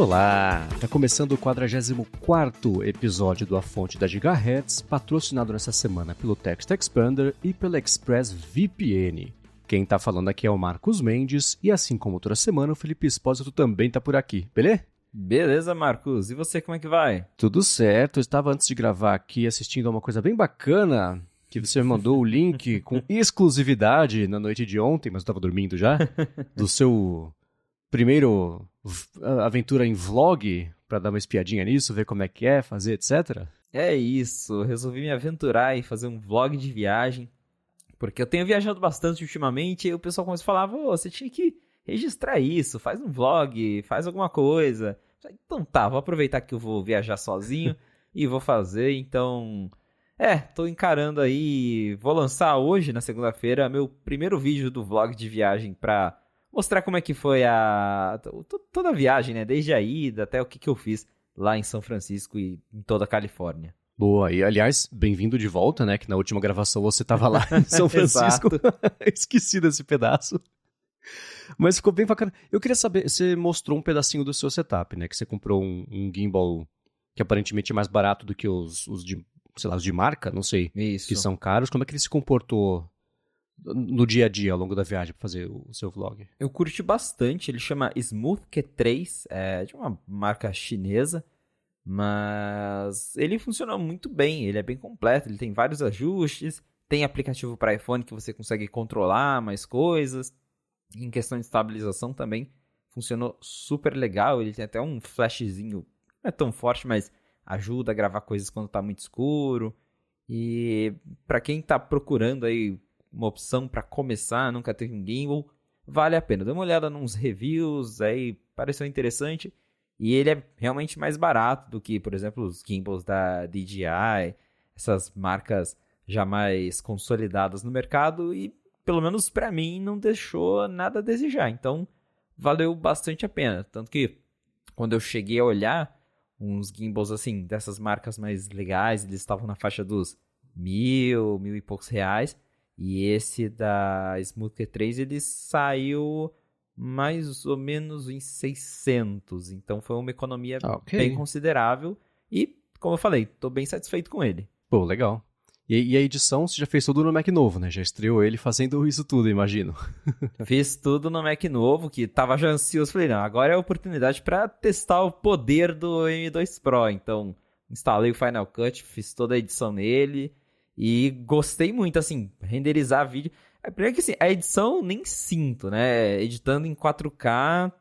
Olá! Tá começando o 44 episódio do A Fonte da Gigahertz, patrocinado nessa semana pelo Text Expander e pela Express VPN. Quem tá falando aqui é o Marcos Mendes e assim como toda semana o Felipe Espósito também tá por aqui, beleza? Beleza, Marcos. E você, como é que vai? Tudo certo. Eu estava antes de gravar aqui assistindo a uma coisa bem bacana que você me mandou o link com exclusividade na noite de ontem, mas eu estava dormindo já, do seu primeiro aventura em vlog para dar uma espiadinha nisso, ver como é que é, fazer, etc. É isso, resolvi me aventurar e fazer um vlog de viagem, porque eu tenho viajado bastante ultimamente e o pessoal começou a falar, você tinha que registrar isso, faz um vlog, faz alguma coisa. Então tá, vou aproveitar que eu vou viajar sozinho e vou fazer, então... É, tô encarando aí, vou lançar hoje, na segunda-feira, meu primeiro vídeo do vlog de viagem pra mostrar como é que foi a toda a viagem, né? Desde a ida até o que, que eu fiz lá em São Francisco e em toda a Califórnia. Boa, e aliás, bem-vindo de volta, né? Que na última gravação você estava lá em São Francisco. Esqueci desse pedaço. Mas ficou bem bacana. Eu queria saber, você mostrou um pedacinho do seu setup, né? Que você comprou um, um gimbal que aparentemente é mais barato do que os, os de, sei lá, os de marca, não sei. Isso. Que são caros. Como é que ele se comportou no dia a dia, ao longo da viagem, para fazer o seu vlog? Eu curti bastante. Ele chama Smooth Q3, é de uma marca chinesa, mas ele funciona muito bem. Ele é bem completo, ele tem vários ajustes, tem aplicativo para iPhone que você consegue controlar mais coisas. Em questão de estabilização também funcionou super legal. Ele tem até um flashzinho, não é tão forte, mas ajuda a gravar coisas quando está muito escuro. E para quem está procurando aí uma opção para começar, nunca teve um gimbal, vale a pena. Dê uma olhada nos reviews, aí pareceu interessante. E ele é realmente mais barato do que, por exemplo, os gimbals da DJI, essas marcas já mais consolidadas no mercado e pelo menos para mim não deixou nada a desejar. Então, valeu bastante a pena, tanto que quando eu cheguei a olhar uns gimbals assim dessas marcas mais legais, eles estavam na faixa dos mil, mil e poucos reais. E esse da Smooth Q3 ele saiu mais ou menos em 600. Então foi uma economia okay. bem considerável. E, como eu falei, estou bem satisfeito com ele. Pô, legal. E, e, a edição você já fez tudo no Mac novo, né? Já estreou ele fazendo isso tudo, imagino. Fiz tudo no Mac novo, que tava já ansioso. Falei, não, agora é a oportunidade para testar o poder do M2 Pro. Então, instalei o Final Cut, fiz toda a edição nele. E gostei muito, assim, renderizar vídeo. É, primeiro que assim, a edição nem sinto, né? Editando em 4K,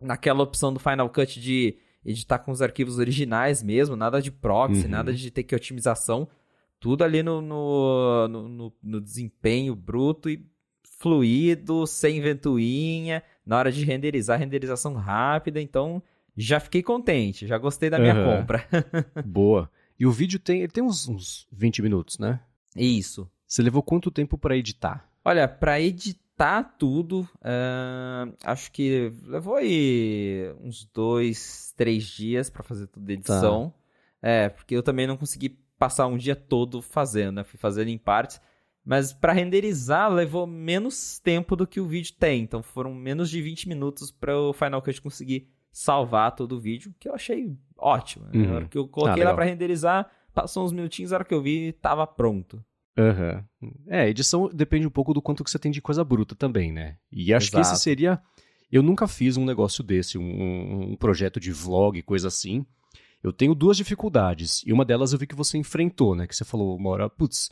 naquela opção do Final Cut de editar com os arquivos originais mesmo, nada de proxy, uhum. nada de ter que otimização. Tudo ali no, no, no, no, desempenho bruto e fluido, sem ventoinha. Na hora de renderizar, renderização rápida. Então, já fiquei contente, já gostei da minha uhum. compra. Boa. E o vídeo tem, ele tem uns, uns 20 minutos, né? Isso. Você levou quanto tempo para editar? Olha, para editar tudo, uh, acho que levou aí uns dois, três dias para fazer toda a edição. Tá. É, porque eu também não consegui passar um dia todo fazendo, né? Fui fazendo em partes. Mas para renderizar levou menos tempo do que o vídeo tem. Então foram menos de 20 minutos para o Final Cut conseguir salvar todo o vídeo, que eu achei ótimo. Uhum. Na hora que eu coloquei ah, lá para renderizar, passou uns minutinhos, na hora que eu vi, tava pronto. Uhum. É, edição depende um pouco do quanto que você tem de coisa bruta também, né? E acho Exato. que esse seria. Eu nunca fiz um negócio desse, um, um projeto de vlog, coisa assim. Eu tenho duas dificuldades. E uma delas eu vi que você enfrentou, né? Que você falou uma hora, putz,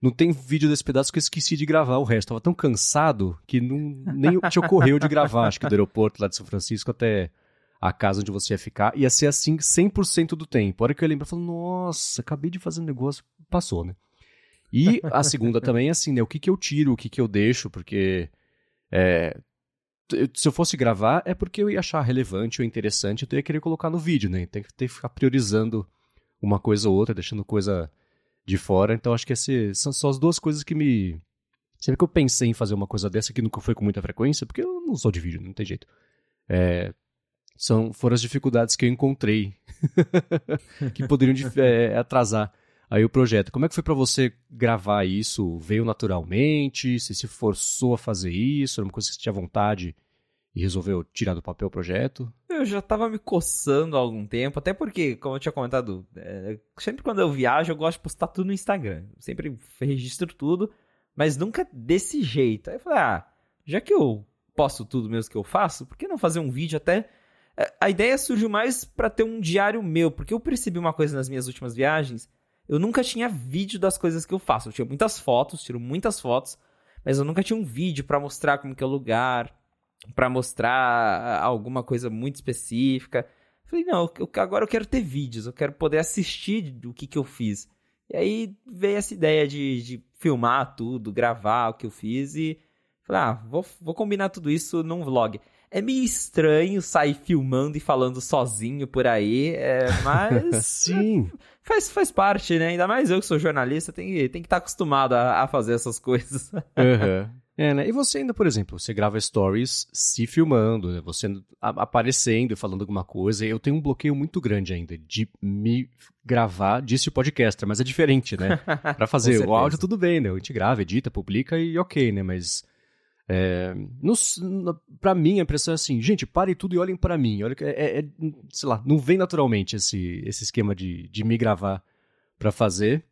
não tem vídeo desse pedaço que eu esqueci de gravar o resto. Tava tão cansado que não, nem te ocorreu de gravar, acho que do aeroporto lá de São Francisco até a casa onde você ia ficar, ia ser assim 100% do tempo. A hora que eu lembro, eu falo, nossa, acabei de fazer um negócio, passou, né? E a segunda também é assim, né? O que, que eu tiro, o que, que eu deixo, porque é, se eu fosse gravar, é porque eu ia achar relevante ou interessante, eu ia querer colocar no vídeo, né? Tem que ter que ficar priorizando uma coisa ou outra, deixando coisa de fora. Então acho que esse, são só as duas coisas que me. Sempre que eu pensei em fazer uma coisa dessa que nunca foi com muita frequência, porque eu não sou de vídeo, não tem jeito. É, são, foram as dificuldades que eu encontrei que poderiam é, atrasar aí o projeto. Como é que foi para você gravar isso? Veio naturalmente? Você se forçou a fazer isso? Era uma coisa que você tinha vontade e resolveu tirar do papel o projeto? Eu já tava me coçando há algum tempo, até porque, como eu tinha comentado, é, sempre quando eu viajo eu gosto de postar tudo no Instagram. Eu sempre registro tudo, mas nunca desse jeito. Aí eu falei, ah, já que eu posto tudo mesmo que eu faço, por que não fazer um vídeo até. A ideia surgiu mais para ter um diário meu, porque eu percebi uma coisa nas minhas últimas viagens. Eu nunca tinha vídeo das coisas que eu faço. Eu tinha muitas fotos, tiro muitas fotos, mas eu nunca tinha um vídeo para mostrar como que é o lugar, para mostrar alguma coisa muito específica. Falei, não, eu, agora eu quero ter vídeos, eu quero poder assistir o que, que eu fiz. E aí veio essa ideia de, de filmar tudo, gravar o que eu fiz e falei, ah, vou, vou combinar tudo isso num vlog. É meio estranho sair filmando e falando sozinho por aí, é, mas. Sim. Faz, faz parte, né? Ainda mais eu que sou jornalista, tem, tem que estar tá acostumado a, a fazer essas coisas. Uhum. É, né? E você ainda, por exemplo, você grava stories se filmando, né? você aparecendo e falando alguma coisa. Eu tenho um bloqueio muito grande ainda de me gravar, disse o podcaster, mas é diferente, né? Pra fazer o áudio, tudo bem, né? A gente grava, edita, publica e ok, né? Mas. É, pra mim, a impressão é assim, gente, parem tudo e olhem para mim. Olha, é, é, sei lá, não vem naturalmente esse, esse esquema de, de me gravar para fazer.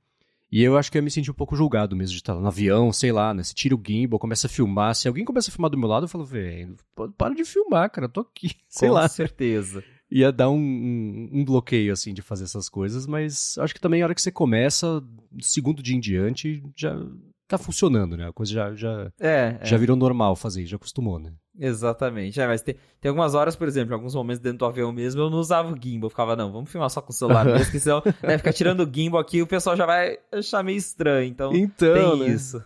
E eu acho que eu me senti um pouco julgado mesmo de estar no avião, sei lá, né? Se tira o gimbal, começa a filmar. Se alguém começa a filmar do meu lado, eu falo, velho, para de filmar, cara, eu tô aqui. Sei Com lá. Com certeza. Ia dar um, um, um, bloqueio, assim, de fazer essas coisas, mas acho que também a hora que você começa, segundo dia em diante, já tá funcionando, né? A coisa já, já, é, já é. virou normal fazer, já acostumou, né? Exatamente. É, mas tem, tem algumas horas, por exemplo, em alguns momentos dentro do avião mesmo, eu não usava o gimbal. Eu ficava, não, vamos filmar só com o celular mesmo, porque senão né, ficar tirando o gimbal aqui, o pessoal já vai achar meio estranho. Então, então tem né? isso.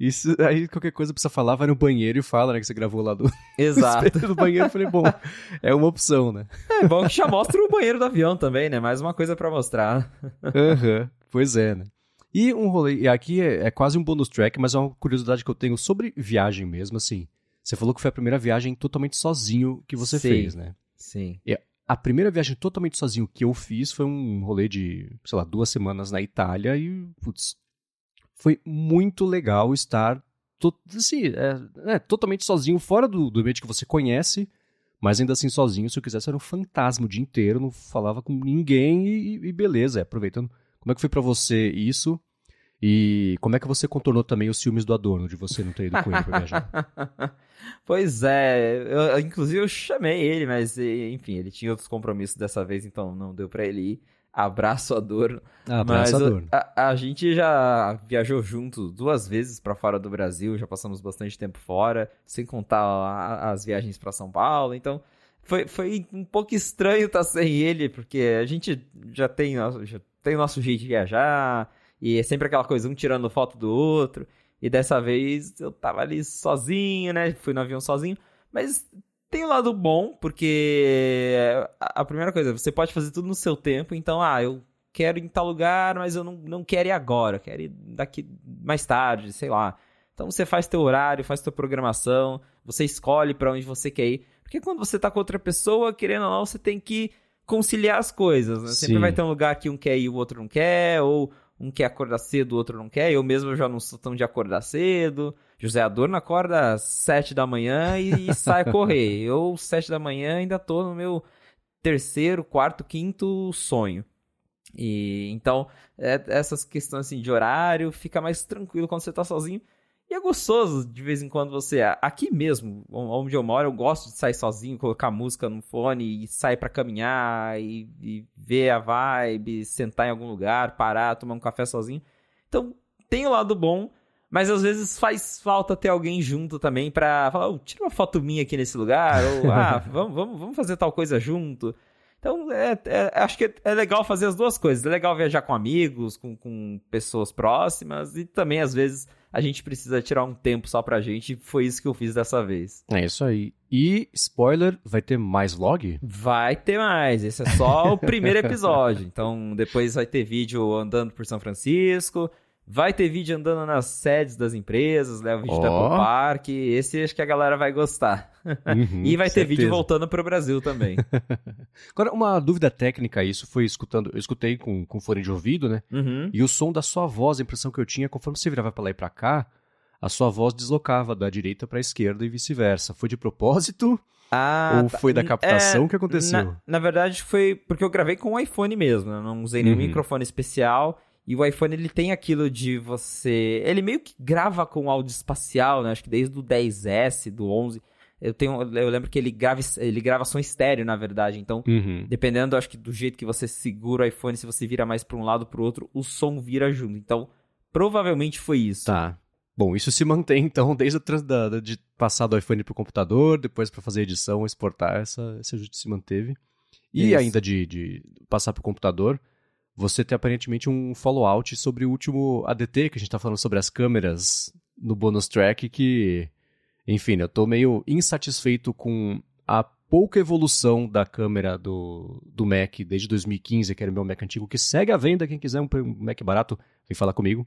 Isso, aí qualquer coisa precisa falar, vai no banheiro e fala, né, que você gravou lá do, Exato. do banheiro. Eu falei, bom, é uma opção, né? É bom que já mostra o banheiro do avião também, né? Mais uma coisa para mostrar. Aham, uhum, pois é, né? E um rolê, e aqui é, é, quase um bonus track, mas é uma curiosidade que eu tenho sobre viagem mesmo, assim. Você falou que foi a primeira viagem totalmente sozinho que você Sim. fez, né? Sim. E a primeira viagem totalmente sozinho que eu fiz foi um rolê de, sei lá, duas semanas na Itália e, putz, foi muito legal estar to, assim, é, é, totalmente sozinho, fora do, do ambiente que você conhece, mas ainda assim sozinho. Se eu quisesse, era um fantasma o dia inteiro, não falava com ninguém e, e beleza, é, aproveitando como é que foi para você isso? E como é que você contornou também os filmes do Adorno, de você não ter ido com ele pra viajar? pois é, eu, inclusive eu chamei ele, mas enfim, ele tinha outros compromissos dessa vez, então não deu para ele ir. Abraço Adorno. Abraço mas Adorno. A, a, gente já viajou junto duas vezes para fora do Brasil, já passamos bastante tempo fora, sem contar a, as viagens para São Paulo, então foi, foi um pouco estranho estar sem ele, porque a gente já tem, já tem o nosso jeito de viajar, e é sempre aquela coisa, um tirando foto do outro. E dessa vez eu tava ali sozinho, né? Fui no avião sozinho. Mas tem um lado bom, porque a primeira coisa, você pode fazer tudo no seu tempo. Então, ah, eu quero ir em tal lugar, mas eu não, não quero ir agora. Quero ir daqui mais tarde, sei lá. Então você faz teu horário, faz tua programação, você escolhe para onde você quer ir. Porque quando você tá com outra pessoa, querendo ou não, você tem que conciliar as coisas, né? Sempre vai ter um lugar que um quer ir e o outro não quer, ou um quer acordar cedo, o outro não quer. Eu mesmo já não sou tão de acordar cedo. José Adorno acorda às sete da manhã e, e sai correr. Eu, sete da manhã, ainda tô no meu terceiro, quarto, quinto sonho. E então, é, essas questões assim de horário, fica mais tranquilo quando você tá sozinho. E é gostoso de vez em quando você. Aqui mesmo, onde eu moro, eu gosto de sair sozinho, colocar música no fone e sair para caminhar e, e, ver a vibe, sentar em algum lugar, parar, tomar um café sozinho. Então, tem o lado bom, mas às vezes faz falta ter alguém junto também pra falar, oh, tira uma foto minha aqui nesse lugar, ou ah, vamos, vamos, vamos fazer tal coisa junto. Então, é, é, acho que é legal fazer as duas coisas. É legal viajar com amigos, com, com pessoas próximas e também, às vezes a gente precisa tirar um tempo só pra gente. Foi isso que eu fiz dessa vez. É isso aí. E, spoiler, vai ter mais vlog? Vai ter mais. Esse é só o primeiro episódio. Então, depois vai ter vídeo andando por São Francisco. Vai ter vídeo andando nas sedes das empresas, leva o vídeo oh. da Park. Esse acho que a galera vai gostar. Uhum, e vai ter certeza. vídeo voltando para o Brasil também. Agora, uma dúvida técnica, isso foi escutando, eu escutei com, com fone de ouvido, né? Uhum. E o som da sua voz, a impressão que eu tinha, conforme você virava para lá e para cá, a sua voz deslocava da direita para a esquerda e vice-versa. Foi de propósito? Ah, Ou foi da captação é, que aconteceu? Na, na, verdade, foi porque eu gravei com o iPhone mesmo. Eu não usei nenhum uhum. microfone especial. E o iPhone ele tem aquilo de você. Ele meio que grava com áudio espacial, né? Acho que desde o 10S, do 11. Eu, tenho, eu lembro que ele grava, ele grava som estéreo, na verdade. Então, uhum. dependendo, acho que do jeito que você segura o iPhone, se você vira mais para um lado para o outro, o som vira junto. Então, provavelmente foi isso. Tá. Bom, isso se mantém, então, desde a da, de passar do iPhone para o computador, depois para fazer edição, exportar, essa, esse ajuste se manteve. E isso. ainda de, de passar para o computador, você tem aparentemente um follow-out sobre o último ADT, que a gente está falando sobre as câmeras no bonus track, que, enfim, eu estou meio insatisfeito com a pouca evolução da câmera do, do Mac desde 2015, que era o meu Mac antigo, que segue à venda, quem quiser um Mac barato, vem falar comigo.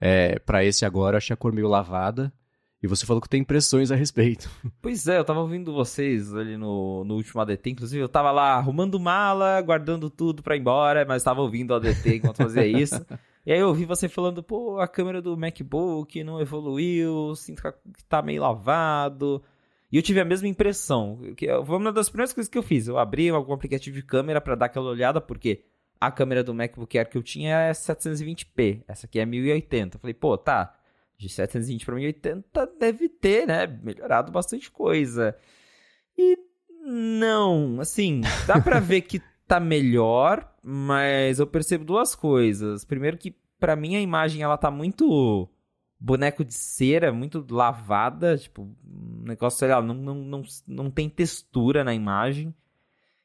É, para esse agora, achei a cor meio lavada. E você falou que tem impressões a respeito. Pois é, eu tava ouvindo vocês ali no, no último ADT. Inclusive, eu tava lá arrumando mala, guardando tudo pra ir embora, mas tava ouvindo o ADT enquanto fazia isso. e aí eu ouvi você falando, pô, a câmera do MacBook não evoluiu, sinto que tá meio lavado. E eu tive a mesma impressão. Que foi uma das primeiras coisas que eu fiz. Eu abri algum aplicativo de câmera para dar aquela olhada, porque a câmera do MacBook Air que eu tinha é 720p. Essa aqui é 1080. Eu falei, pô, tá. De 720 para 1080 deve ter, né? Melhorado bastante coisa. E não, assim, dá pra ver que tá melhor, mas eu percebo duas coisas. Primeiro que para mim a imagem ela tá muito boneco de cera, muito lavada, tipo, um negócio, sei não, não, não, não tem textura na imagem.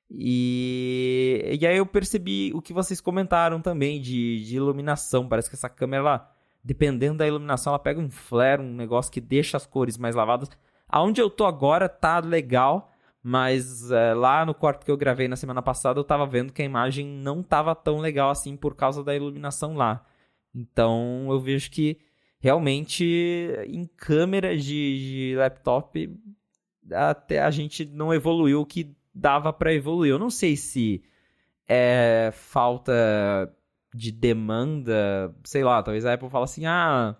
E, e aí eu percebi o que vocês comentaram também de, de iluminação. Parece que essa câmera, ela, dependendo da iluminação, ela pega um flare, um negócio que deixa as cores mais lavadas. Aonde eu tô agora tá legal, mas é, lá no quarto que eu gravei na semana passada eu tava vendo que a imagem não tava tão legal assim por causa da iluminação lá. Então eu vejo que realmente em câmera de, de laptop até a gente não evoluiu o que dava para evoluir. Eu não sei se é falta de demanda, sei lá, talvez a Apple fale assim: "Ah,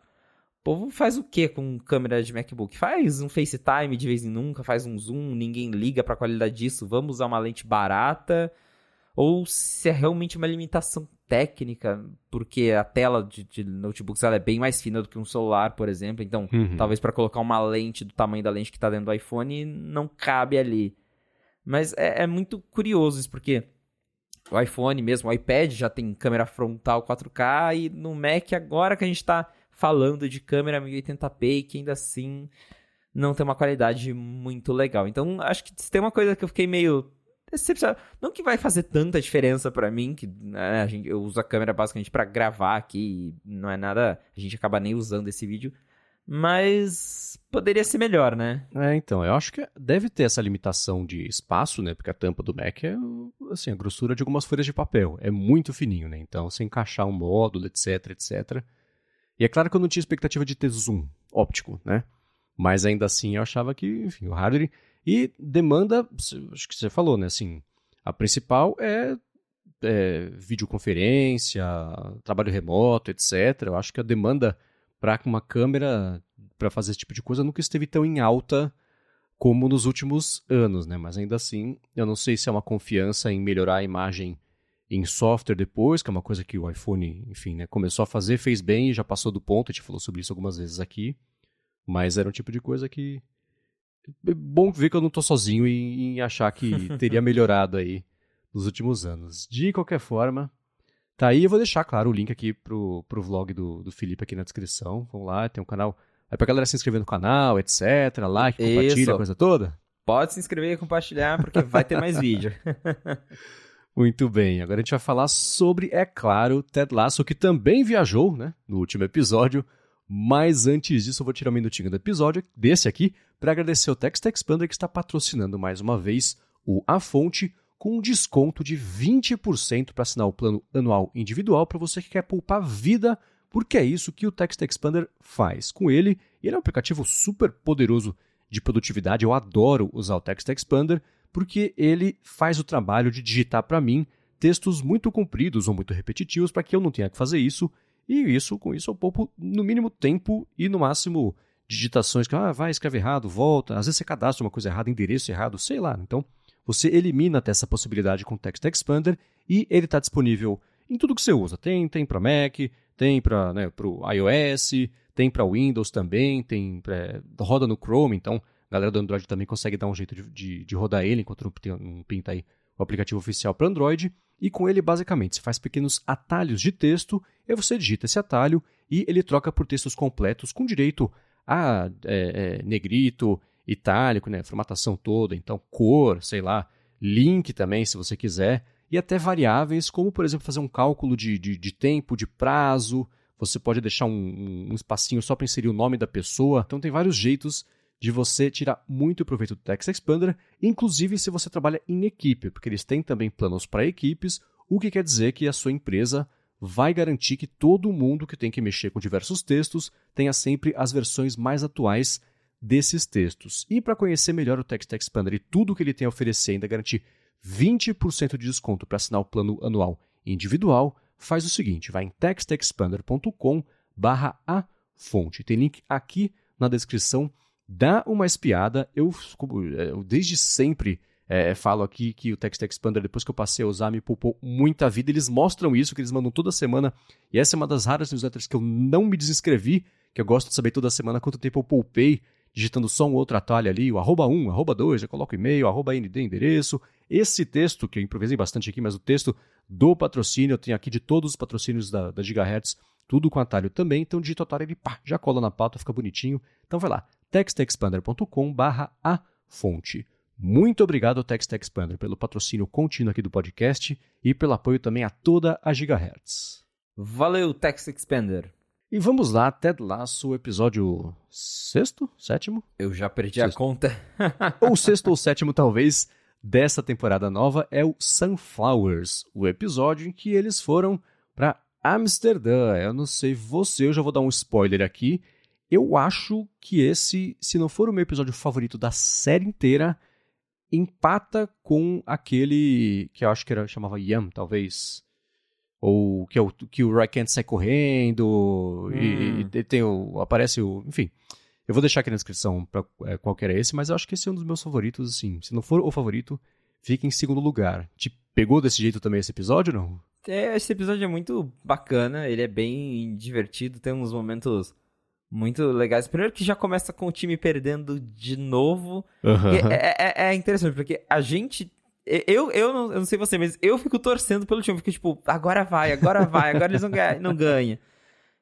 o povo faz o que com câmera de MacBook? Faz um FaceTime de vez em nunca, faz um zoom, ninguém liga para a qualidade disso, vamos usar uma lente barata?" Ou se é realmente uma limitação técnica, porque a tela de, de notebooks é bem mais fina do que um celular, por exemplo. Então, uhum. talvez para colocar uma lente do tamanho da lente que está dentro do iPhone não cabe ali. Mas é, é muito curioso isso, porque o iPhone mesmo, o iPad já tem câmera frontal 4K e no Mac agora que a gente está falando de câmera 1080p que ainda assim não tem uma qualidade muito legal. Então acho que se tem uma coisa que eu fiquei meio decepcionado, não que vai fazer tanta diferença para mim, que né, a gente, eu uso a câmera basicamente para gravar aqui, não é nada, a gente acaba nem usando esse vídeo, mas poderia ser melhor, né? É, então, eu acho que deve ter essa limitação de espaço, né? Porque a tampa do Mac é, assim, a grossura de algumas folhas de papel. É muito fininho, né? Então, se encaixar um módulo, etc, etc. E é claro que eu não tinha expectativa de ter zoom óptico, né? Mas ainda assim eu achava que, enfim, o hardware... E demanda, acho que você falou, né? Assim, a principal é, é videoconferência, trabalho remoto, etc. Eu acho que a demanda para uma câmera para fazer esse tipo de coisa nunca esteve tão em alta como nos últimos anos, né? Mas ainda assim, eu não sei se é uma confiança em melhorar a imagem em software depois, que é uma coisa que o iPhone, enfim, né, começou a fazer, fez bem e já passou do ponto, a gente falou sobre isso algumas vezes aqui. Mas era um tipo de coisa que é bom ver que eu não estou sozinho em, em achar que teria melhorado aí nos últimos anos. De qualquer forma, Tá aí, eu vou deixar, claro, o link aqui pro, pro vlog do, do Felipe aqui na descrição. Vamos lá, tem um canal. É pra galera se inscrever no canal, etc. Like, compartilha, Isso. coisa toda. Pode se inscrever e compartilhar, porque vai ter mais vídeo. Muito bem, agora a gente vai falar sobre, é claro, Ted Lasso, que também viajou, né, no último episódio. Mas antes disso, eu vou tirar um minutinho do episódio, desse aqui, para agradecer o Text Expander que está patrocinando mais uma vez o A Fonte, com um desconto de 20% para assinar o plano anual individual para você que quer poupar vida, porque é isso que o Text Expander faz. Com ele, ele é um aplicativo super poderoso de produtividade. Eu adoro usar o Text Expander porque ele faz o trabalho de digitar para mim textos muito compridos ou muito repetitivos para que eu não tenha que fazer isso. E isso, com isso, eu poupo no mínimo tempo e no máximo digitações que ah, vai, escreve errado, volta. Às vezes você cadastra uma coisa errada, endereço errado, sei lá. Então, você elimina até essa possibilidade com o Text Expander e ele está disponível em tudo que você usa. Tem, tem para Mac, tem para né, o iOS, tem para Windows também, tem pra, roda no Chrome, então a galera do Android também consegue dar um jeito de, de, de rodar ele enquanto não, não pinta aí o aplicativo oficial para Android. E com ele, basicamente, você faz pequenos atalhos de texto, e você digita esse atalho e ele troca por textos completos com direito a é, é, negrito, itálico, né, formatação toda, então cor, sei lá, link também, se você quiser, e até variáveis, como, por exemplo, fazer um cálculo de, de, de tempo, de prazo, você pode deixar um, um espacinho só para inserir o nome da pessoa, então tem vários jeitos de você tirar muito proveito do Text Expander, inclusive se você trabalha em equipe, porque eles têm também planos para equipes, o que quer dizer que a sua empresa vai garantir que todo mundo que tem que mexer com diversos textos tenha sempre as versões mais atuais desses textos. E para conhecer melhor o Text Expander e tudo que ele tem a oferecer, ainda garantir 20% de desconto para assinar o plano anual individual, faz o seguinte, vai em textexpander.com barra a fonte. Tem link aqui na descrição, dá uma espiada. Eu, eu desde sempre é, falo aqui que o Text Expander, depois que eu passei a usar, me poupou muita vida. Eles mostram isso, que eles mandam toda semana. E essa é uma das raras newsletters que eu não me desinscrevi, que eu gosto de saber toda semana quanto tempo eu poupei, digitando só um outro atalho ali, o arroba 1, arroba 2, já coloco e-mail, arroba ND, endereço. Esse texto, que eu improvisei bastante aqui, mas o texto do patrocínio, eu tenho aqui de todos os patrocínios da, da Gigahertz, tudo com atalho também. Então, digita o atalho, ele pá, já cola na pauta, fica bonitinho. Então, vai lá, textexpander.com barra a fonte. Muito obrigado ao Text Expander pelo patrocínio contínuo aqui do podcast e pelo apoio também a toda a Gigahertz. Valeu, Text Expander. E vamos lá, Ted Lasso, episódio sexto? Sétimo? Eu já perdi sexto. a conta. ou sexto ou sétimo, talvez, dessa temporada nova é o Sunflowers, o episódio em que eles foram para Amsterdã. Eu não sei você, eu já vou dar um spoiler aqui. Eu acho que esse, se não for o meu episódio favorito da série inteira, empata com aquele que eu acho que era, chamava Yam, talvez. Ou que, é o, que o Roy Kent sai correndo hum. e, e, tem o, aparece o... Enfim, eu vou deixar aqui na descrição pra, é, qual que era esse, mas eu acho que esse é um dos meus favoritos, assim. Se não for o favorito, fica em segundo lugar. Te pegou desse jeito também esse episódio, não? É, esse episódio é muito bacana, ele é bem divertido, tem uns momentos muito legais. Primeiro que já começa com o time perdendo de novo. Uhum. É, é, é, interessante, porque a gente. Eu, eu, não, eu não sei você, mas eu fico torcendo pelo time. Fico tipo, agora vai, agora vai, agora eles não ganham. Não ganha.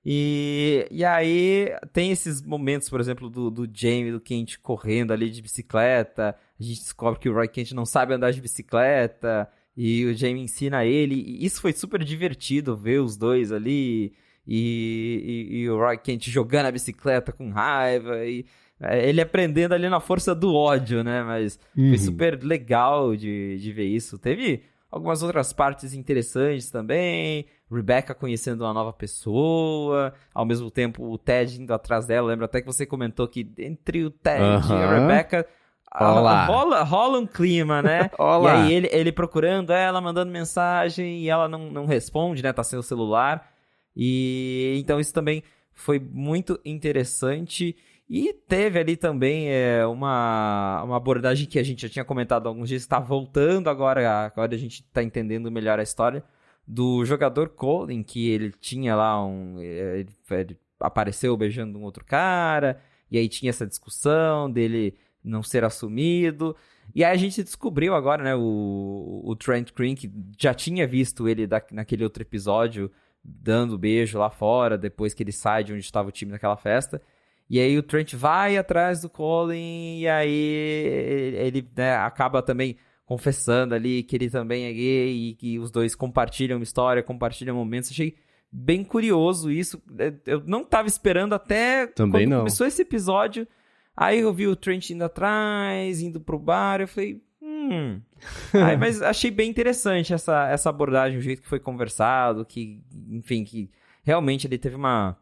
E, e aí tem esses momentos, por exemplo, do, do Jamie, do Kent correndo ali de bicicleta. A gente descobre que o Roy Kent não sabe andar de bicicleta. E o Jamie ensina ele. E isso foi super divertido ver os dois ali e, e, e o Roy Kent jogando a bicicleta com raiva e ele aprendendo ali na força do ódio, né? Mas uhum. foi super legal de, de ver isso. Teve algumas outras partes interessantes também. Rebecca conhecendo uma nova pessoa, ao mesmo tempo o Ted indo atrás dela. Lembra até que você comentou que entre o Ted uhum. e a Rebecca rola, rola um clima, né? Olá. E aí ele, ele procurando ela, mandando mensagem e ela não, não responde, né? Tá sem o celular. E então isso também foi muito interessante. E teve ali também é, uma, uma abordagem que a gente já tinha comentado alguns dias, está voltando agora, agora a gente está entendendo melhor a história, do jogador Colin, que ele tinha lá um. É, ele, ele apareceu beijando um outro cara, e aí tinha essa discussão dele não ser assumido. E aí a gente descobriu agora, né, o, o Trent Green, que já tinha visto ele da, naquele outro episódio dando beijo lá fora, depois que ele sai de onde estava o time naquela festa. E aí o Trent vai atrás do Colin e aí ele né, acaba também confessando ali que ele também é gay e que os dois compartilham história, compartilham momentos. Achei bem curioso isso. Eu não estava esperando até também quando não. começou esse episódio. Aí eu vi o Trent indo atrás, indo pro bar, eu falei, hum. Aí, mas achei bem interessante essa, essa abordagem, o jeito que foi conversado, que, enfim, que realmente ele teve uma,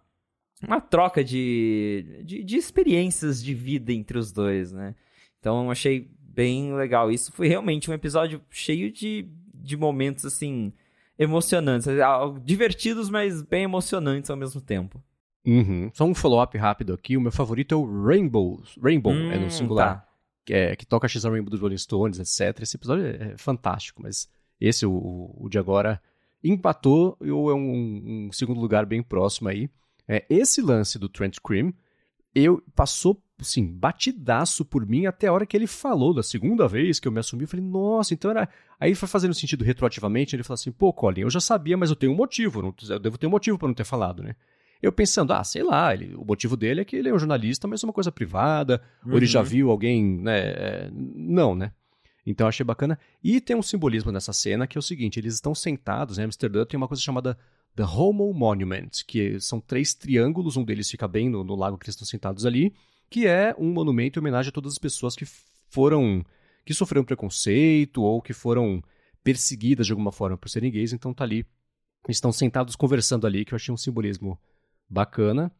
uma troca de, de, de experiências de vida entre os dois, né? Então achei bem legal. Isso foi realmente um episódio cheio de, de momentos, assim, emocionantes. Divertidos, mas bem emocionantes ao mesmo tempo. Uhum. Só um follow-up rápido aqui. O meu favorito é o Rainbow. Rainbow, hum, é no hum, singular. Tá. Que, é, que toca X Rainbow dos Rolling Stones, etc. Esse episódio é, é fantástico, mas esse, o, o de agora, empatou ou é um, um, segundo lugar bem próximo aí. É, esse lance do Trent Cream, eu passou assim, batidaço por mim até a hora que ele falou, da segunda vez que eu me assumi, eu falei, nossa, então era. Aí foi fazendo sentido retroativamente, ele falou assim, pô, Colin, eu já sabia, mas eu tenho um motivo, não... eu devo ter um motivo para não ter falado, né? Eu pensando, ah, sei lá, ele, o motivo dele é que ele é um jornalista, mas é uma coisa privada, uhum. ou ele já uhum. viu alguém, né? É, não, né? Então achei bacana. E tem um simbolismo nessa cena que é o seguinte: eles estão sentados, em Amsterdã tem uma coisa chamada The Homo Monument, que são três triângulos, um deles fica bem no, no lago que eles estão sentados ali, que é um monumento em homenagem a todas as pessoas que foram. que sofreram preconceito ou que foram perseguidas de alguma forma por serem gays, então tá ali. Estão sentados conversando ali, que eu achei um simbolismo bacana.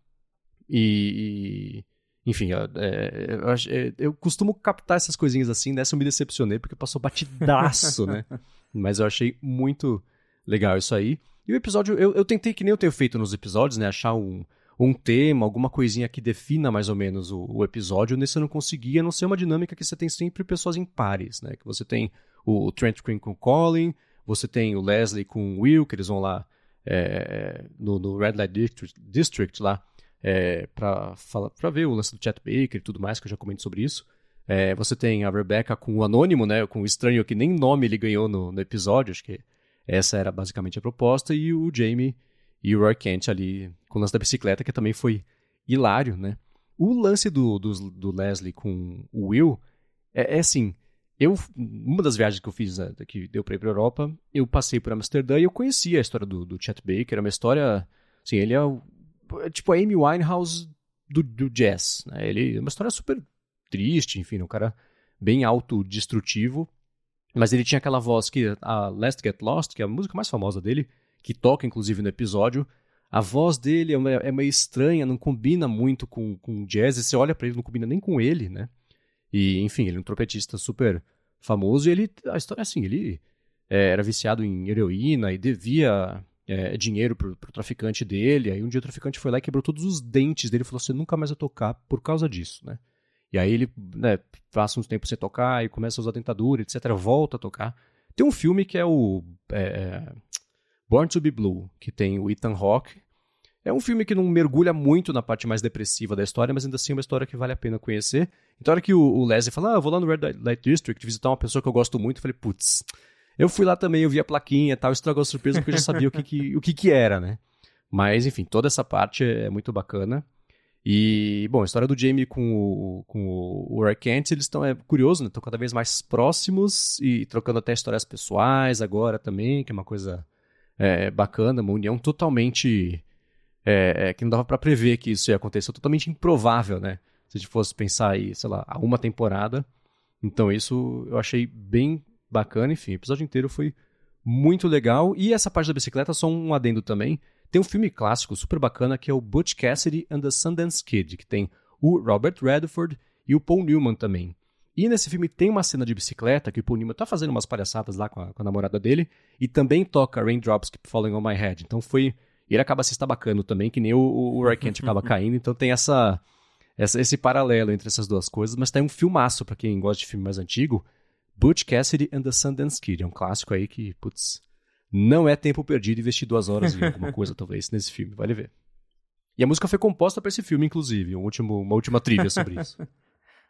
E, e enfim, é, eu, é, eu, costumo captar essas coisinhas assim, nessa eu me decepcionei porque passou batidaço, né? Mas eu achei muito legal isso aí. E o episódio, eu, eu tentei, que nem eu tenho feito nos episódios, né? Achar um, um tema, alguma coisinha que defina mais ou menos o, o episódio. Nesse eu não conseguia, não ser uma dinâmica que você tem sempre pessoas em pares, né? Que você tem o Trent Green com o Colin, você tem o Leslie com o Will, que eles vão lá é, no, no, Red Light District, District lá, é, para ver o lance do Chet Baker e tudo mais, que eu já comentei sobre isso. É, você tem a Rebecca com o Anônimo, né, com o estranho que nem nome ele ganhou no, no, episódio, acho que essa era basicamente a proposta, e o Jamie e o Roy Kent ali com o lance da bicicleta, que também foi hilário, né. O lance do, do, do Leslie com o Will é, é assim, eu, uma das viagens que eu fiz, né, que deu para ir para Europa, eu passei por Amsterdã e eu conhecia a história do, do Chet Baker. É uma história, assim, ele é, é tipo a Amy Winehouse do, do jazz. Né? Ele é uma história super triste, enfim, um cara bem autodestrutivo. Mas ele tinha aquela voz que a Last Get Lost, que é a música mais famosa dele, que toca inclusive no episódio. A voz dele é, é meio estranha, não combina muito com, com jazz. Você olha para ele, não combina nem com ele, né? E, enfim, ele é um trompetista super famoso e ele, a história é assim, ele é, era viciado em heroína e devia é, dinheiro pro, pro traficante dele. Aí um dia o traficante foi lá e quebrou todos os dentes dele falou: Você nunca mais vai tocar por causa disso, né? E aí ele né, passa uns tempos sem tocar e começa a usar dentadura, etc. Volta a tocar. Tem um filme que é o é, Born to Be Blue, que tem o Ethan Hawke é um filme que não mergulha muito na parte mais depressiva da história, mas ainda assim é uma história que vale a pena conhecer. Então, a hora que o, o Leslie fala, ah, eu vou lá no Red Light District visitar uma pessoa que eu gosto muito, eu falei, putz, eu fui lá também, eu vi a plaquinha e tal, estragou a surpresa porque eu já sabia o, que, que, o que, que era, né? Mas, enfim, toda essa parte é muito bacana. E, bom, a história do Jamie com o, com o Roy Kent, eles estão, é curioso, né? Estão cada vez mais próximos e trocando até histórias pessoais agora também, que é uma coisa é, bacana, uma união totalmente é, é, que não dava para prever que isso ia acontecer, totalmente improvável, né? Se a gente fosse pensar aí, sei lá, a uma temporada. Então isso eu achei bem bacana, enfim, o episódio inteiro foi muito legal. E essa parte da bicicleta, só um adendo também. Tem um filme clássico super bacana que é o Butch Cassidy and the Sundance Kid, que tem o Robert Redford e o Paul Newman também. E nesse filme tem uma cena de bicicleta que o Paul Newman tá fazendo umas palhaçadas lá com a, com a namorada dele e também toca Raindrops Keep Falling on My Head. Então foi ele acaba se estabacando também, que nem o, o Roy Kent acaba caindo. Então tem essa, essa, esse paralelo entre essas duas coisas. Mas tem um filmaço para quem gosta de filme mais antigo. Butch Cassidy and the Sundance Kid. É um clássico aí que, putz, não é tempo perdido investir duas horas em alguma coisa, talvez, nesse filme. Vale ver. E a música foi composta para esse filme, inclusive. Um último, uma última trilha sobre isso.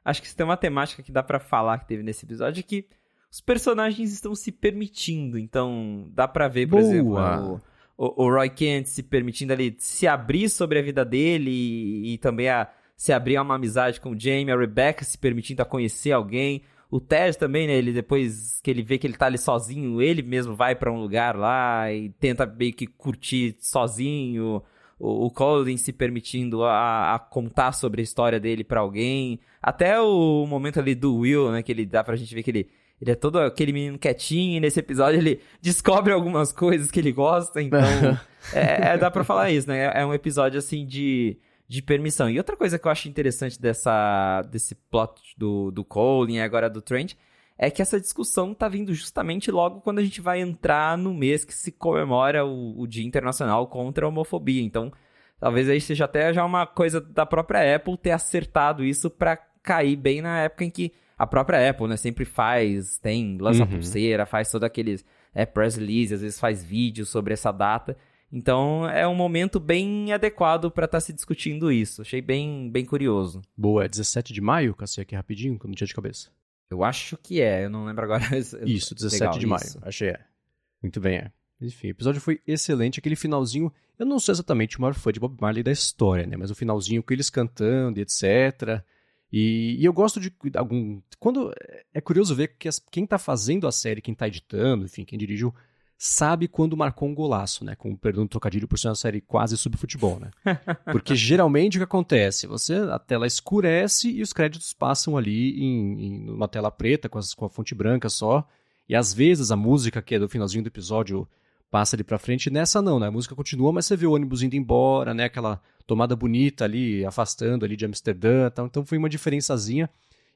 Acho que se tem uma temática que dá para falar que teve nesse episódio é que os personagens estão se permitindo. Então, dá pra ver, por Boa. exemplo, o, o, o Roy Kent se permitindo ali se abrir sobre a vida dele e, e também a, se abrir a uma amizade com o Jamie, a Rebecca se permitindo a conhecer alguém. O Ted também, né? Ele depois que ele vê que ele tá ali sozinho, ele mesmo vai para um lugar lá e tenta meio que curtir sozinho. O, o Colin se permitindo a, a contar sobre a história dele para alguém. Até o momento ali do Will, né? Que ele dá pra gente ver que ele ele é todo aquele menino quietinho, e nesse episódio ele descobre algumas coisas que ele gosta, então. é, é, dá pra falar isso, né? É um episódio assim de, de permissão. E outra coisa que eu acho interessante dessa, desse plot do, do Colin e agora do Trent é que essa discussão tá vindo justamente logo quando a gente vai entrar no mês que se comemora o, o Dia Internacional contra a Homofobia. Então, talvez aí seja até já uma coisa da própria Apple ter acertado isso para cair bem na época em que a própria Apple, né, sempre faz, tem, lança uhum. pulseira, faz todo aqueles é, press release, às vezes faz vídeos sobre essa data. Então é um momento bem adequado para estar tá se discutindo isso. Achei bem, bem curioso. Boa, é 17 de maio? Cacei aqui rapidinho, que eu não tinha de cabeça. Eu acho que é, eu não lembro agora. Isso, 17 Legal, de maio. Isso. Achei é. Muito bem, é. Enfim, o episódio foi excelente. Aquele finalzinho, eu não sou exatamente o maior fã de Bob Marley da história, né? Mas o finalzinho com eles cantando e etc. E, e, eu gosto de algum. Quando. É curioso ver que as, quem está fazendo a série, quem está editando, enfim, quem dirigiu, sabe quando marcou um golaço, né? Com perdão do trocadilho por ser uma série quase sobre futebol, né? Porque geralmente o que acontece? Você, a tela escurece e os créditos passam ali em, em uma tela preta, com, as, com a fonte branca só. E às vezes a música, que é do finalzinho do episódio, passa ali pra frente. Nessa não, né? A música continua, mas você vê o ônibus indo embora, né? Aquela tomada bonita ali, afastando ali de Amsterdã tal. Então foi uma diferençazinha.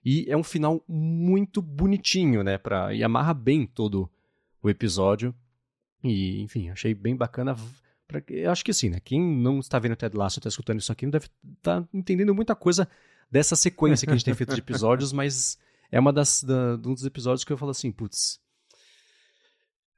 E é um final muito bonitinho, né? Pra, e amarra bem todo o episódio. E, enfim, achei bem bacana. Pra, eu acho que sim, né? Quem não está vendo o Ted Lasso, está escutando isso aqui, não deve estar tá entendendo muita coisa dessa sequência que a gente tem feito de episódios, mas é uma das da, um dos episódios que eu falo assim, putz,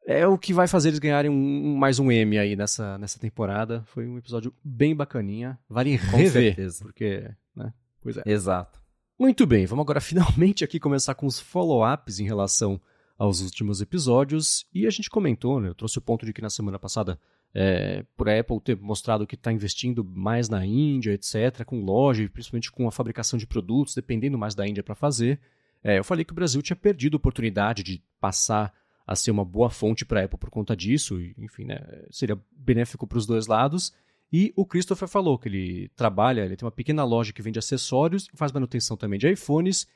é o que vai fazer eles ganharem um, mais um M aí nessa, nessa temporada. Foi um episódio bem bacaninha. Vale Com rever. Certeza. Porque, né? Pois é. Exato. Muito bem, vamos agora finalmente aqui começar com os follow-ups em relação aos últimos episódios. E a gente comentou, né? Eu trouxe o ponto de que na semana passada, é, por a Apple ter mostrado que está investindo mais na Índia, etc., com loja, principalmente com a fabricação de produtos, dependendo mais da Índia para fazer. É, eu falei que o Brasil tinha perdido a oportunidade de passar a ser uma boa fonte para a Apple por conta disso, e, enfim, né, seria benéfico para os dois lados. E o Christopher falou que ele trabalha, ele tem uma pequena loja que vende acessórios, faz manutenção também de iPhones,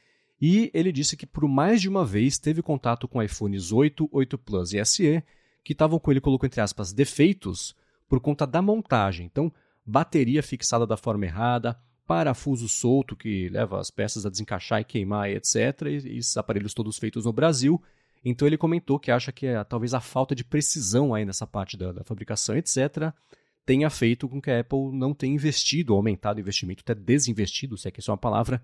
e ele disse que por mais de uma vez teve contato com iPhones 8, 8 Plus e SE, que estavam com ele, colocou entre aspas, defeitos por conta da montagem. Então, bateria fixada da forma errada, parafuso solto que leva as peças a desencaixar e queimar, etc. E esses aparelhos todos feitos no Brasil. Então ele comentou que acha que é, talvez a falta de precisão aí nessa parte da, da, fabricação, etc., tenha feito com que a Apple não tenha investido, aumentado o investimento, até desinvestido, se é que isso é uma palavra,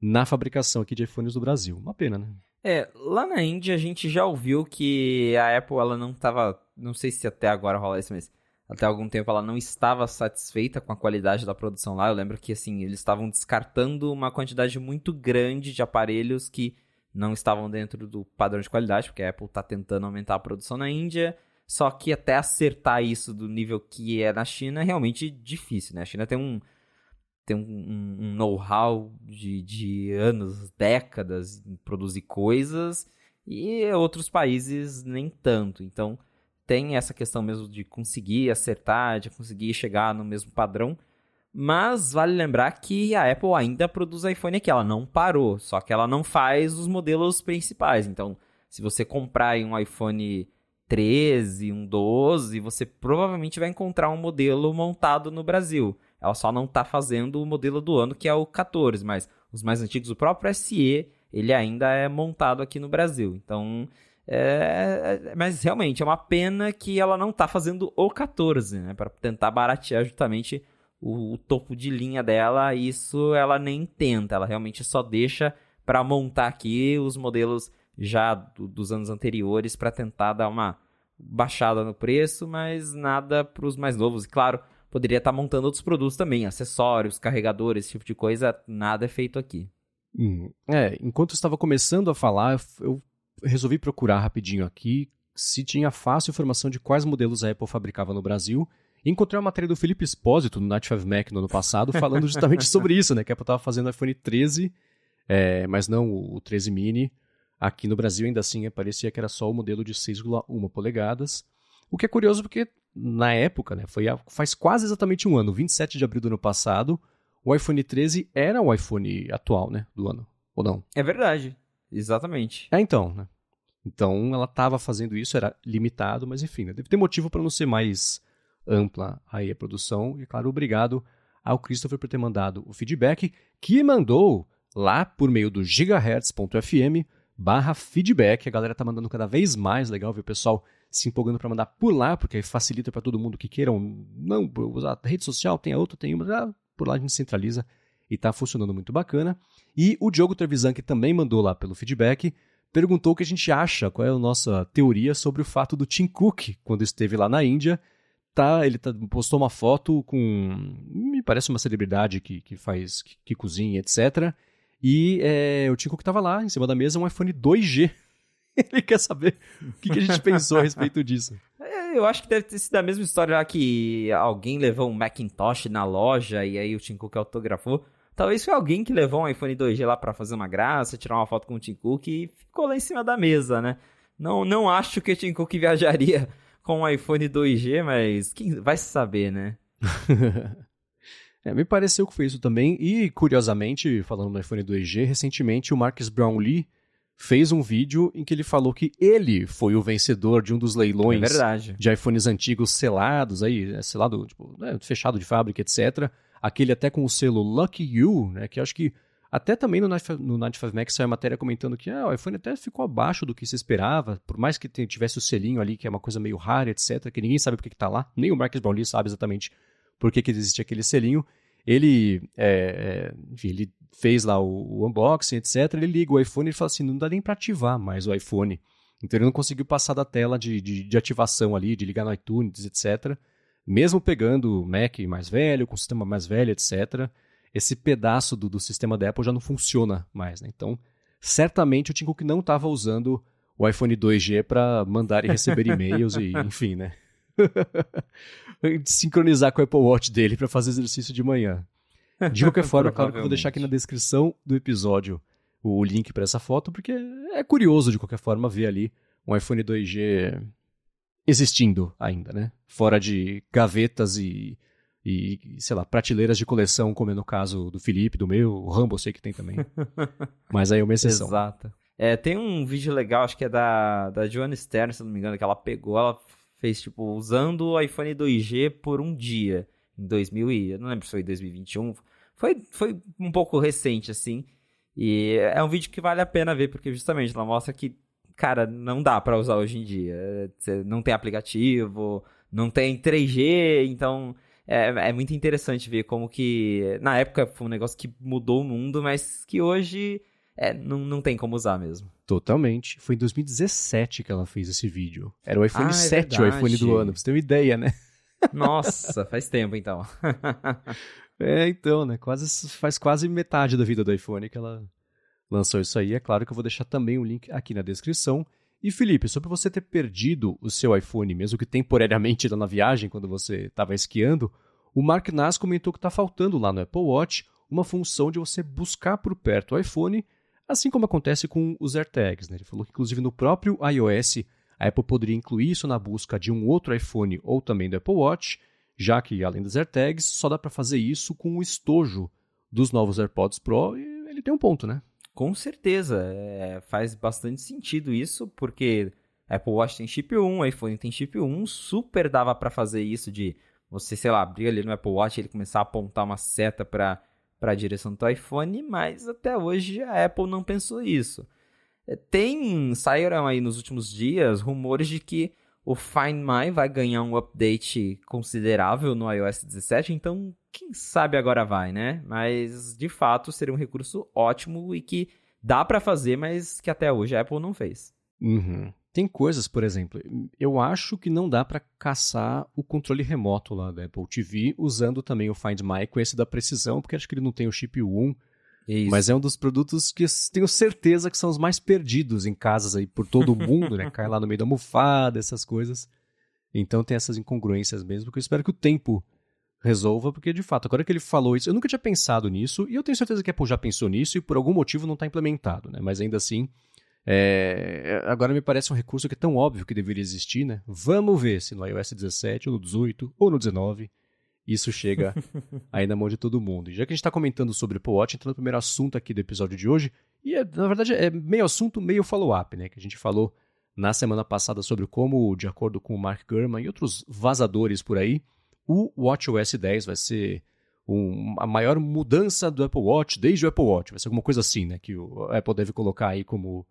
na fabricação aqui de iPhones do Brasil. Uma pena, né? É, lá na Índia a gente já ouviu que a Apple ela não estava, não sei se até agora rola isso, mas até algum tempo ela não estava satisfeita com a qualidade da produção lá. Eu lembro que assim, eles estavam descartando uma quantidade muito grande de aparelhos que não estavam dentro do padrão de qualidade, porque a Apple está tentando aumentar a produção na Índia. Só que até acertar isso do nível que é na China é realmente difícil, né? A China tem um, tem um, um know-how de, de anos, décadas em produzir coisas e outros países nem tanto. Então tem essa questão mesmo de conseguir acertar, de conseguir chegar no mesmo padrão. Mas vale lembrar que a Apple ainda produz iPhone aqui, ela não parou, só que ela não faz os modelos principais. Então, se você comprar um iPhone 13, um 12, você provavelmente vai encontrar um modelo montado no Brasil. Ela só não está fazendo o modelo do ano, que é o 14, mas os mais antigos, o próprio SE, ele ainda é montado aqui no Brasil. Então, é, é mas realmente é uma pena que ela não está fazendo o 14, né, para tentar baratear justamente o, o, topo de linha dela, isso ela nem tenta, ela realmente só deixa para montar aqui os modelos já do, dos anos anteriores para tentar dar uma baixada no preço, mas nada para os mais novos. E claro, poderia estar tá montando outros produtos também, acessórios, carregadores, esse tipo de coisa, nada é feito aqui. Hum, é, enquanto eu estava começando a falar, eu resolvi procurar rapidinho aqui se tinha fácil informação de quais modelos a Apple fabricava no Brasil encontrei uma matéria do Felipe Espósito no Night 5 Mac no ano passado, falando justamente sobre isso, né? Que a Apple estava fazendo o iPhone 13, é, mas não o 13 mini. Aqui no Brasil, ainda assim, parecia que era só o modelo de 6,1 polegadas. O que é curioso porque, na época, né, foi faz quase exatamente um ano, 27 de abril do ano passado, o iPhone 13 era o iPhone atual, né, do ano, ou não? É verdade, exatamente. É, então, né? Então, ela estava fazendo isso, era limitado, mas enfim, né, deve ter motivo para não ser mais ampla aí a produção. E, claro, obrigado ao Christopher por ter mandado o feedback, que mandou lá por meio do gigahertz.fm barra feedback. A galera tá mandando cada vez mais, legal ver o pessoal se empolgando para mandar por lá, porque facilita para todo mundo que queiram não usar rede social, tem a outra, tem uma, ah, por lá a gente centraliza e tá funcionando muito bacana. E o Diogo Trevisan, que também mandou lá pelo feedback, perguntou o que a gente acha, qual é a nossa teoria sobre o fato do Tim Cook, quando esteve lá na Índia, tá, ele tá, postou uma foto com, me parece uma celebridade que, que faz, que, que cozinha, etc., e é, o Tim Cook estava lá, em cima da mesa, um iPhone 2G. Ele quer saber o que, que a gente pensou a respeito disso. É, eu acho que deve ter sido a mesma história lá que alguém levou um Macintosh na loja e aí o Tim Cook autografou. Talvez foi alguém que levou um iPhone 2G lá para fazer uma graça, tirar uma foto com o Tim Cook e ficou lá em cima da mesa, né? Não, não acho que o Tim Cook viajaria com um iPhone 2G, mas quem vai saber, né? É, me pareceu que foi isso também. E, curiosamente, falando no iPhone 2G, recentemente o Marcus Brownlee fez um vídeo em que ele falou que ele foi o vencedor de um dos leilões é de iPhones antigos selados, aí, é, selado, tipo, né, fechado de fábrica, etc. Aquele até com o selo Lucky You, né, que acho que até também no 95 Max saiu a matéria comentando que ah, o iPhone até ficou abaixo do que se esperava, por mais que tivesse o selinho ali, que é uma coisa meio rara, etc., que ninguém sabe porque que tá lá, nem o Marcus Brownlee sabe exatamente por que, que existe aquele selinho. Ele, é, é, enfim, ele fez lá o, o, unboxing, etc. Ele liga o iPhone e fala assim: não dá nem para ativar mais o iPhone. Então ele não conseguiu passar da tela de, de, de ativação ali, de ligar no iTunes, etc. Mesmo pegando o Mac mais velho, com sistema mais velho, etc., esse pedaço do, do sistema da Apple já não funciona mais. Né? Então, certamente o Tim Cook não estava usando o iPhone 2G para mandar e receber e-mails e, enfim, né? sincronizar com o Apple Watch dele para fazer exercício de manhã. De qualquer forma, claro que eu vou deixar aqui na descrição do episódio o link para essa foto, porque é curioso de qualquer forma ver ali um iPhone 2G existindo ainda, né? Fora de gavetas e, e, sei lá, prateleiras de coleção, como é no caso do Felipe, do meu, o Rambo eu sei que tem também. Mas aí é uma exceção. Exato. É, tem um vídeo legal, acho que é da, da Joana Stern, se não me engano, que ela pegou, ela fez, tipo, usando o iPhone 2G por um dia, em 2000 e... Eu não lembro se foi 2021. Foi, foi um pouco recente, assim. E é um vídeo que vale a pena ver, porque justamente ela mostra que, cara, não dá para usar hoje em dia. Você não tem aplicativo, não tem 3G, então... É, é, muito interessante ver como que na época foi um negócio que mudou o mundo, mas que hoje é, não, não tem como usar mesmo. Totalmente. Foi em 2017 que ela fez esse vídeo. Era o iPhone ah, 7, é o iPhone do ano, pra você ter uma ideia, né? Nossa, faz tempo então. é, então, né? Quase, faz quase metade da vida do iPhone que ela lançou isso aí. É claro que eu vou deixar também o link aqui na descrição. E Felipe, sobre você ter perdido o seu iPhone, mesmo que temporariamente na viagem, quando você estava esquiando, o Mark Nas comentou que está faltando lá no Apple Watch uma função de você buscar por perto o iPhone Assim como acontece com os AirTags. Né? Ele falou que, inclusive, no próprio iOS, a Apple poderia incluir isso na busca de um outro iPhone ou também do Apple Watch, já que, além dos AirTags, só dá para fazer isso com o estojo dos novos AirPods Pro e ele tem um ponto, né? Com certeza. É, faz bastante sentido isso, porque Apple Watch tem chip 1, iPhone tem chip 1, super dava para fazer isso de você, sei lá, abrir ali no Apple Watch e ele começar a apontar uma seta para para a direção do iPhone, mas até hoje a Apple não pensou isso. É, tem saíram aí nos últimos dias rumores de que o Find My vai ganhar um update considerável no iOS 17, então quem sabe agora vai, né? Mas de fato seria um recurso ótimo e que dá para fazer, mas que até hoje a Apple não fez. Uhum. Tem coisas, por exemplo, eu acho que não dá para caçar o controle remoto lá da Apple TV usando também o Find My com esse da precisão, porque acho que ele não tem o chip 1. Isso. Mas é um dos produtos que tenho certeza que são os mais perdidos em casas aí por todo o mundo, né? Cai lá no meio da almofada, essas coisas. Então tem essas incongruências mesmo, que eu espero que o tempo resolva, porque de fato, agora que ele falou isso, eu nunca tinha pensado nisso, e eu tenho certeza que a Apple já pensou nisso e por algum motivo não está implementado, né? Mas ainda assim, é, agora me parece um recurso que é tão óbvio que deveria existir, né? Vamos ver se no iOS 17, ou no 18, ou no 19, isso chega aí na mão de todo mundo. E já que a gente está comentando sobre o Apple Watch, entrando no primeiro assunto aqui do episódio de hoje, e é, na verdade é meio assunto, meio follow-up, né? Que a gente falou na semana passada sobre como, de acordo com o Mark Gurman e outros vazadores por aí, o WatchOS 10 vai ser um, a maior mudança do Apple Watch desde o Apple Watch. Vai ser alguma coisa assim, né? Que o Apple deve colocar aí como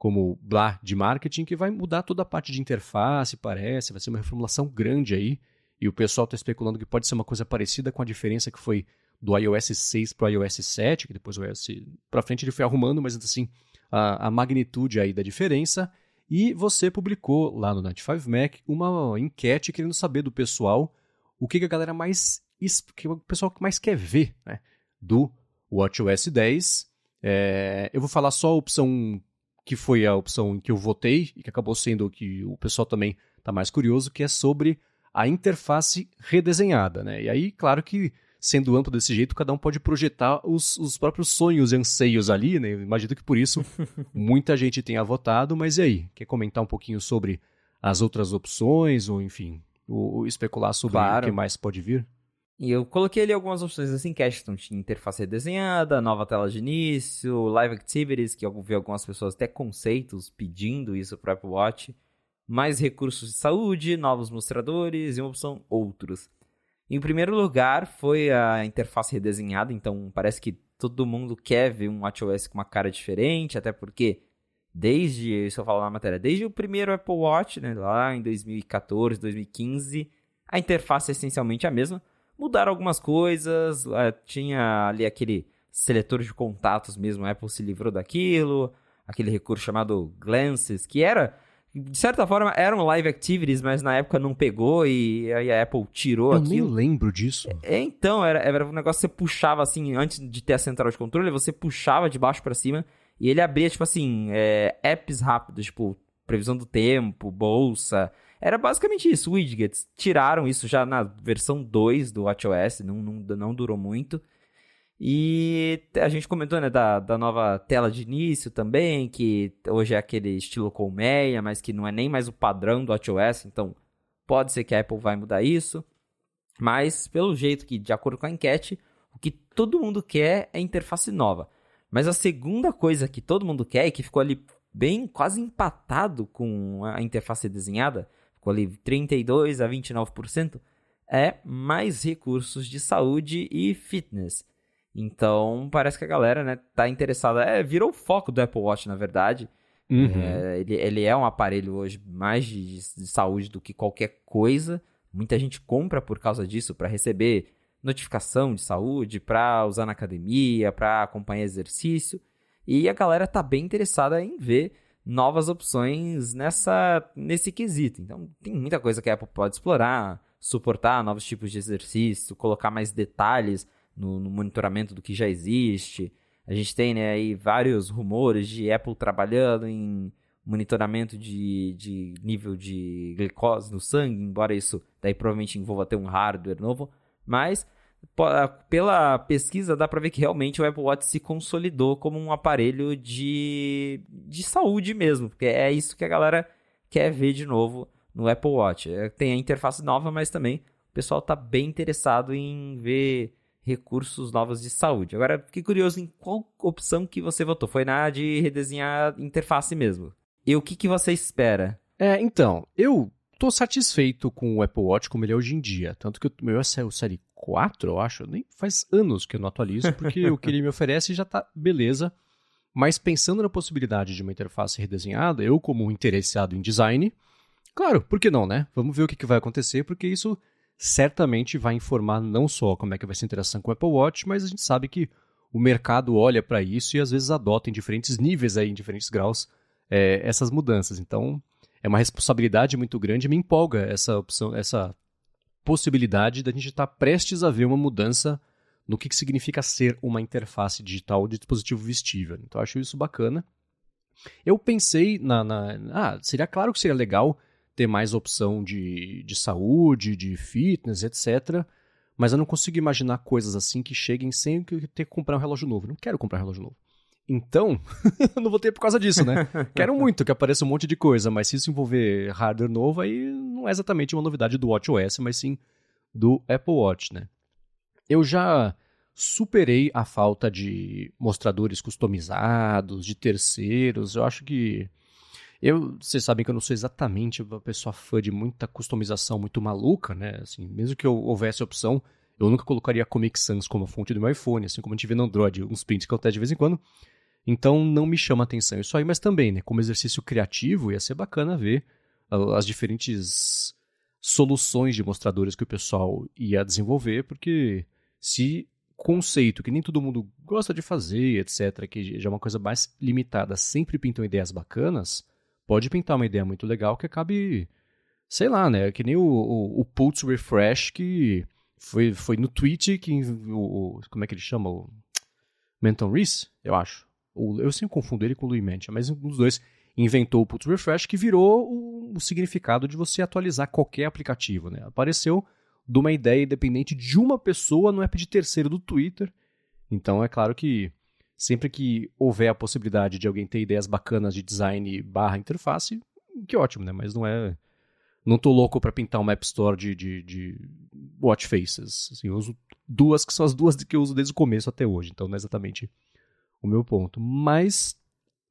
como blá de marketing que vai mudar toda a parte de interface, parece, vai ser uma reformulação grande aí. E o pessoal está especulando que pode ser uma coisa parecida com a diferença que foi do iOS 6 para o iOS 7, que depois o iOS para frente ele foi arrumando, mas assim, a, a, magnitude aí da diferença. E você publicou lá no 95Mac uma enquete querendo saber do pessoal o que, que a galera mais. que o pessoal mais quer ver né, do WatchOS 10. É, eu vou falar só a opção que foi a opção em que eu votei e que acabou sendo o que o pessoal também está mais curioso, que é sobre a interface redesenhada. Né? E aí, claro que sendo amplo desse jeito, cada um pode projetar os, os próprios sonhos e anseios ali, né? Eu imagino que por isso muita gente tenha votado, mas e aí? Quer comentar um pouquinho sobre as outras opções, ou enfim, ou, ou especular sobre claro. o que mais pode vir? E eu coloquei ali algumas opções assim, que então tinha interface desenhada, nova tela de início, live activities, que eu vi algumas pessoas até conceitos pedindo isso para Apple Watch, mais recursos de saúde, novos mostradores e uma opção outros. Em primeiro lugar, foi a interface redesenhada, então parece que todo mundo quer ver um WatchOS com uma cara diferente, até porque desde, isso eu falo na matéria, desde o primeiro Apple Watch, né, lá em 2014, 2015, a interface é essencialmente a mesma. Mudaram algumas coisas, eh, tinha ali aquele seletor de contatos mesmo, a Apple se livrou daquilo, aquele recurso chamado Glances, que era de certa forma, eram live activities, mas na época não pegou e aí a Apple tirou Eu aquilo. Eu nem lembro disso. É, então, era, era um negócio que você puxava assim, antes de ter a central de controle, você puxava de baixo para cima e ele abria, tipo assim, é, apps rápidos, tipo, previsão do tempo, bolsa. Era basicamente isso, widgets. Tiraram isso já na versão 2 do WatchOS, não, não, não durou muito. E a gente comentou né, da, da nova tela de início também, que hoje é aquele estilo colmeia, mas que não é nem mais o padrão do WatchOS, então pode ser que a Apple vai mudar isso. Mas, pelo jeito que, de acordo com a enquete, o que todo mundo quer é interface nova. Mas a segunda coisa que todo mundo quer e que ficou ali bem quase empatado com a interface desenhada, ficou ali 32 a 29%, é mais recursos de saúde e fitness. Então, parece que a galera, né, tá interessada. É, virou o foco do Apple Watch, na verdade. Uhum. É, ele, ele é um aparelho hoje mais de, de, saúde do que qualquer coisa. Muita gente compra por causa disso, para receber notificação de saúde, para usar na academia, para acompanhar exercício. E a galera tá bem interessada em ver novas opções nessa nesse quesito. Então, tem muita coisa que a Apple pode explorar, suportar novos tipos de exercício, colocar mais detalhes no, no, monitoramento do que já existe. A gente tem né, aí vários rumores de Apple trabalhando em monitoramento de, de nível de glicose no sangue, embora isso daí provavelmente envolva ter um hardware novo, mas pela pesquisa dá para ver que realmente o Apple Watch se consolidou como um aparelho de, de saúde mesmo, porque é isso que a galera quer ver de novo no Apple Watch. É, tem a interface nova, mas também o pessoal está bem interessado em ver recursos novos de saúde. Agora, fiquei curioso em qual opção que você votou. Foi na de redesenhar interface mesmo. E o que, que você espera? É, então, eu tô satisfeito com o Apple Watch como ele é hoje em dia. Tanto que o meu é o Série 4, eu acho. Nem faz anos que eu não atualizo, porque o que ele me oferece já tá beleza. Mas pensando na possibilidade de uma interface redesenhada, eu, como interessado em design, claro, por que não, né? Vamos ver o que, que vai acontecer, porque isso certamente vai informar não só como é que vai ser a interação com o Apple Watch, mas a gente sabe que o mercado olha para isso e às vezes adota em diferentes níveis, aí, em diferentes graus, é, essas mudanças. Então, é uma responsabilidade muito grande me empolga essa opção, essa possibilidade da gente estar prestes a ver uma mudança no que, que significa ser uma interface digital de dispositivo vestível. Então, acho isso bacana. Eu pensei na, na. Ah, seria claro que seria legal ter mais opção de, de saúde, de fitness, etc. Mas eu não consigo imaginar coisas assim que cheguem sem ter que comprar um relógio novo. Não quero comprar um relógio novo. Então, não vou ter por causa disso, né? Quero muito que apareça um monte de coisa, mas se isso envolver hardware novo, aí não é exatamente uma novidade do WatchOS, mas sim do Apple Watch, né? Eu já superei a falta de mostradores customizados, de terceiros. Eu acho que eu, vocês sabem que eu não sou exatamente uma pessoa fã de muita customização muito maluca, né? Assim, mesmo que eu houvesse opção, eu nunca colocaria Comic Sans como fonte do meu iPhone, assim como a gente vê no Android, uns prints que eu testo de vez em quando. Então não me chama atenção isso aí, mas também, né, como exercício criativo, ia ser bacana ver as diferentes soluções de mostradores que o pessoal ia desenvolver, porque se conceito que nem todo mundo gosta de fazer, etc., que já é uma coisa mais limitada, sempre pintam ideias bacanas, pode pintar uma ideia muito legal que acabe, sei lá, né? Que nem o, o, o Pulse Refresh que foi, foi no tweet que o, como é que ele chama? O Menton Reese, eu acho. Eu sempre confundo ele com o Louis Mancha, mas um dos dois inventou o Pulse Refresh que virou o, o significado de você atualizar qualquer aplicativo, né? Apareceu de uma ideia independente de uma pessoa no app de terceiro do Twitter. Então é claro que sempre que houver a possibilidade de alguém ter ideias bacanas de design barra interface, que ótimo, né? Mas não é. Não tô louco para pintar uma App Store de, de, de watch faces. Assim, eu uso duas, que são as duas que eu uso desde o começo até hoje. Então não é exatamente o meu ponto. Mas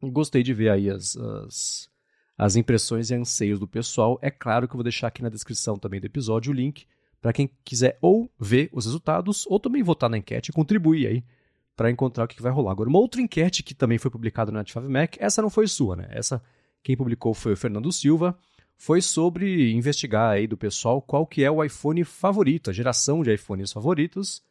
gostei de ver aí as, as, as impressões e anseios do pessoal. É claro que eu vou deixar aqui na descrição também do episódio o link para quem quiser ou ver os resultados ou também votar na enquete e contribuir aí para encontrar o que vai rolar. Agora, uma outra enquete que também foi publicada no Net5 Mac, essa não foi sua, né? Essa quem publicou foi o Fernando Silva, foi sobre investigar aí do pessoal qual que é o iPhone favorito, a geração de iPhones favoritos.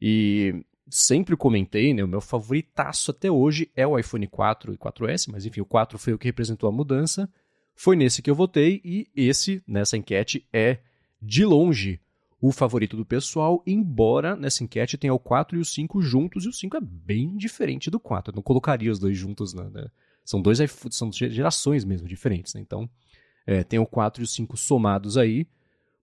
E sempre comentei, né, o meu favoritaço até hoje é o iPhone 4 e 4S, mas enfim, o 4 foi o que representou a mudança. Foi nesse que eu votei e esse, nessa enquete, é de longe o favorito do pessoal, embora nessa enquete tenha o 4 e o 5 juntos, e o 5 é bem diferente do 4. Eu não colocaria os dois juntos, né? São dois são gerações mesmo diferentes, né? Então, é, tem o 4 e o 5 somados aí,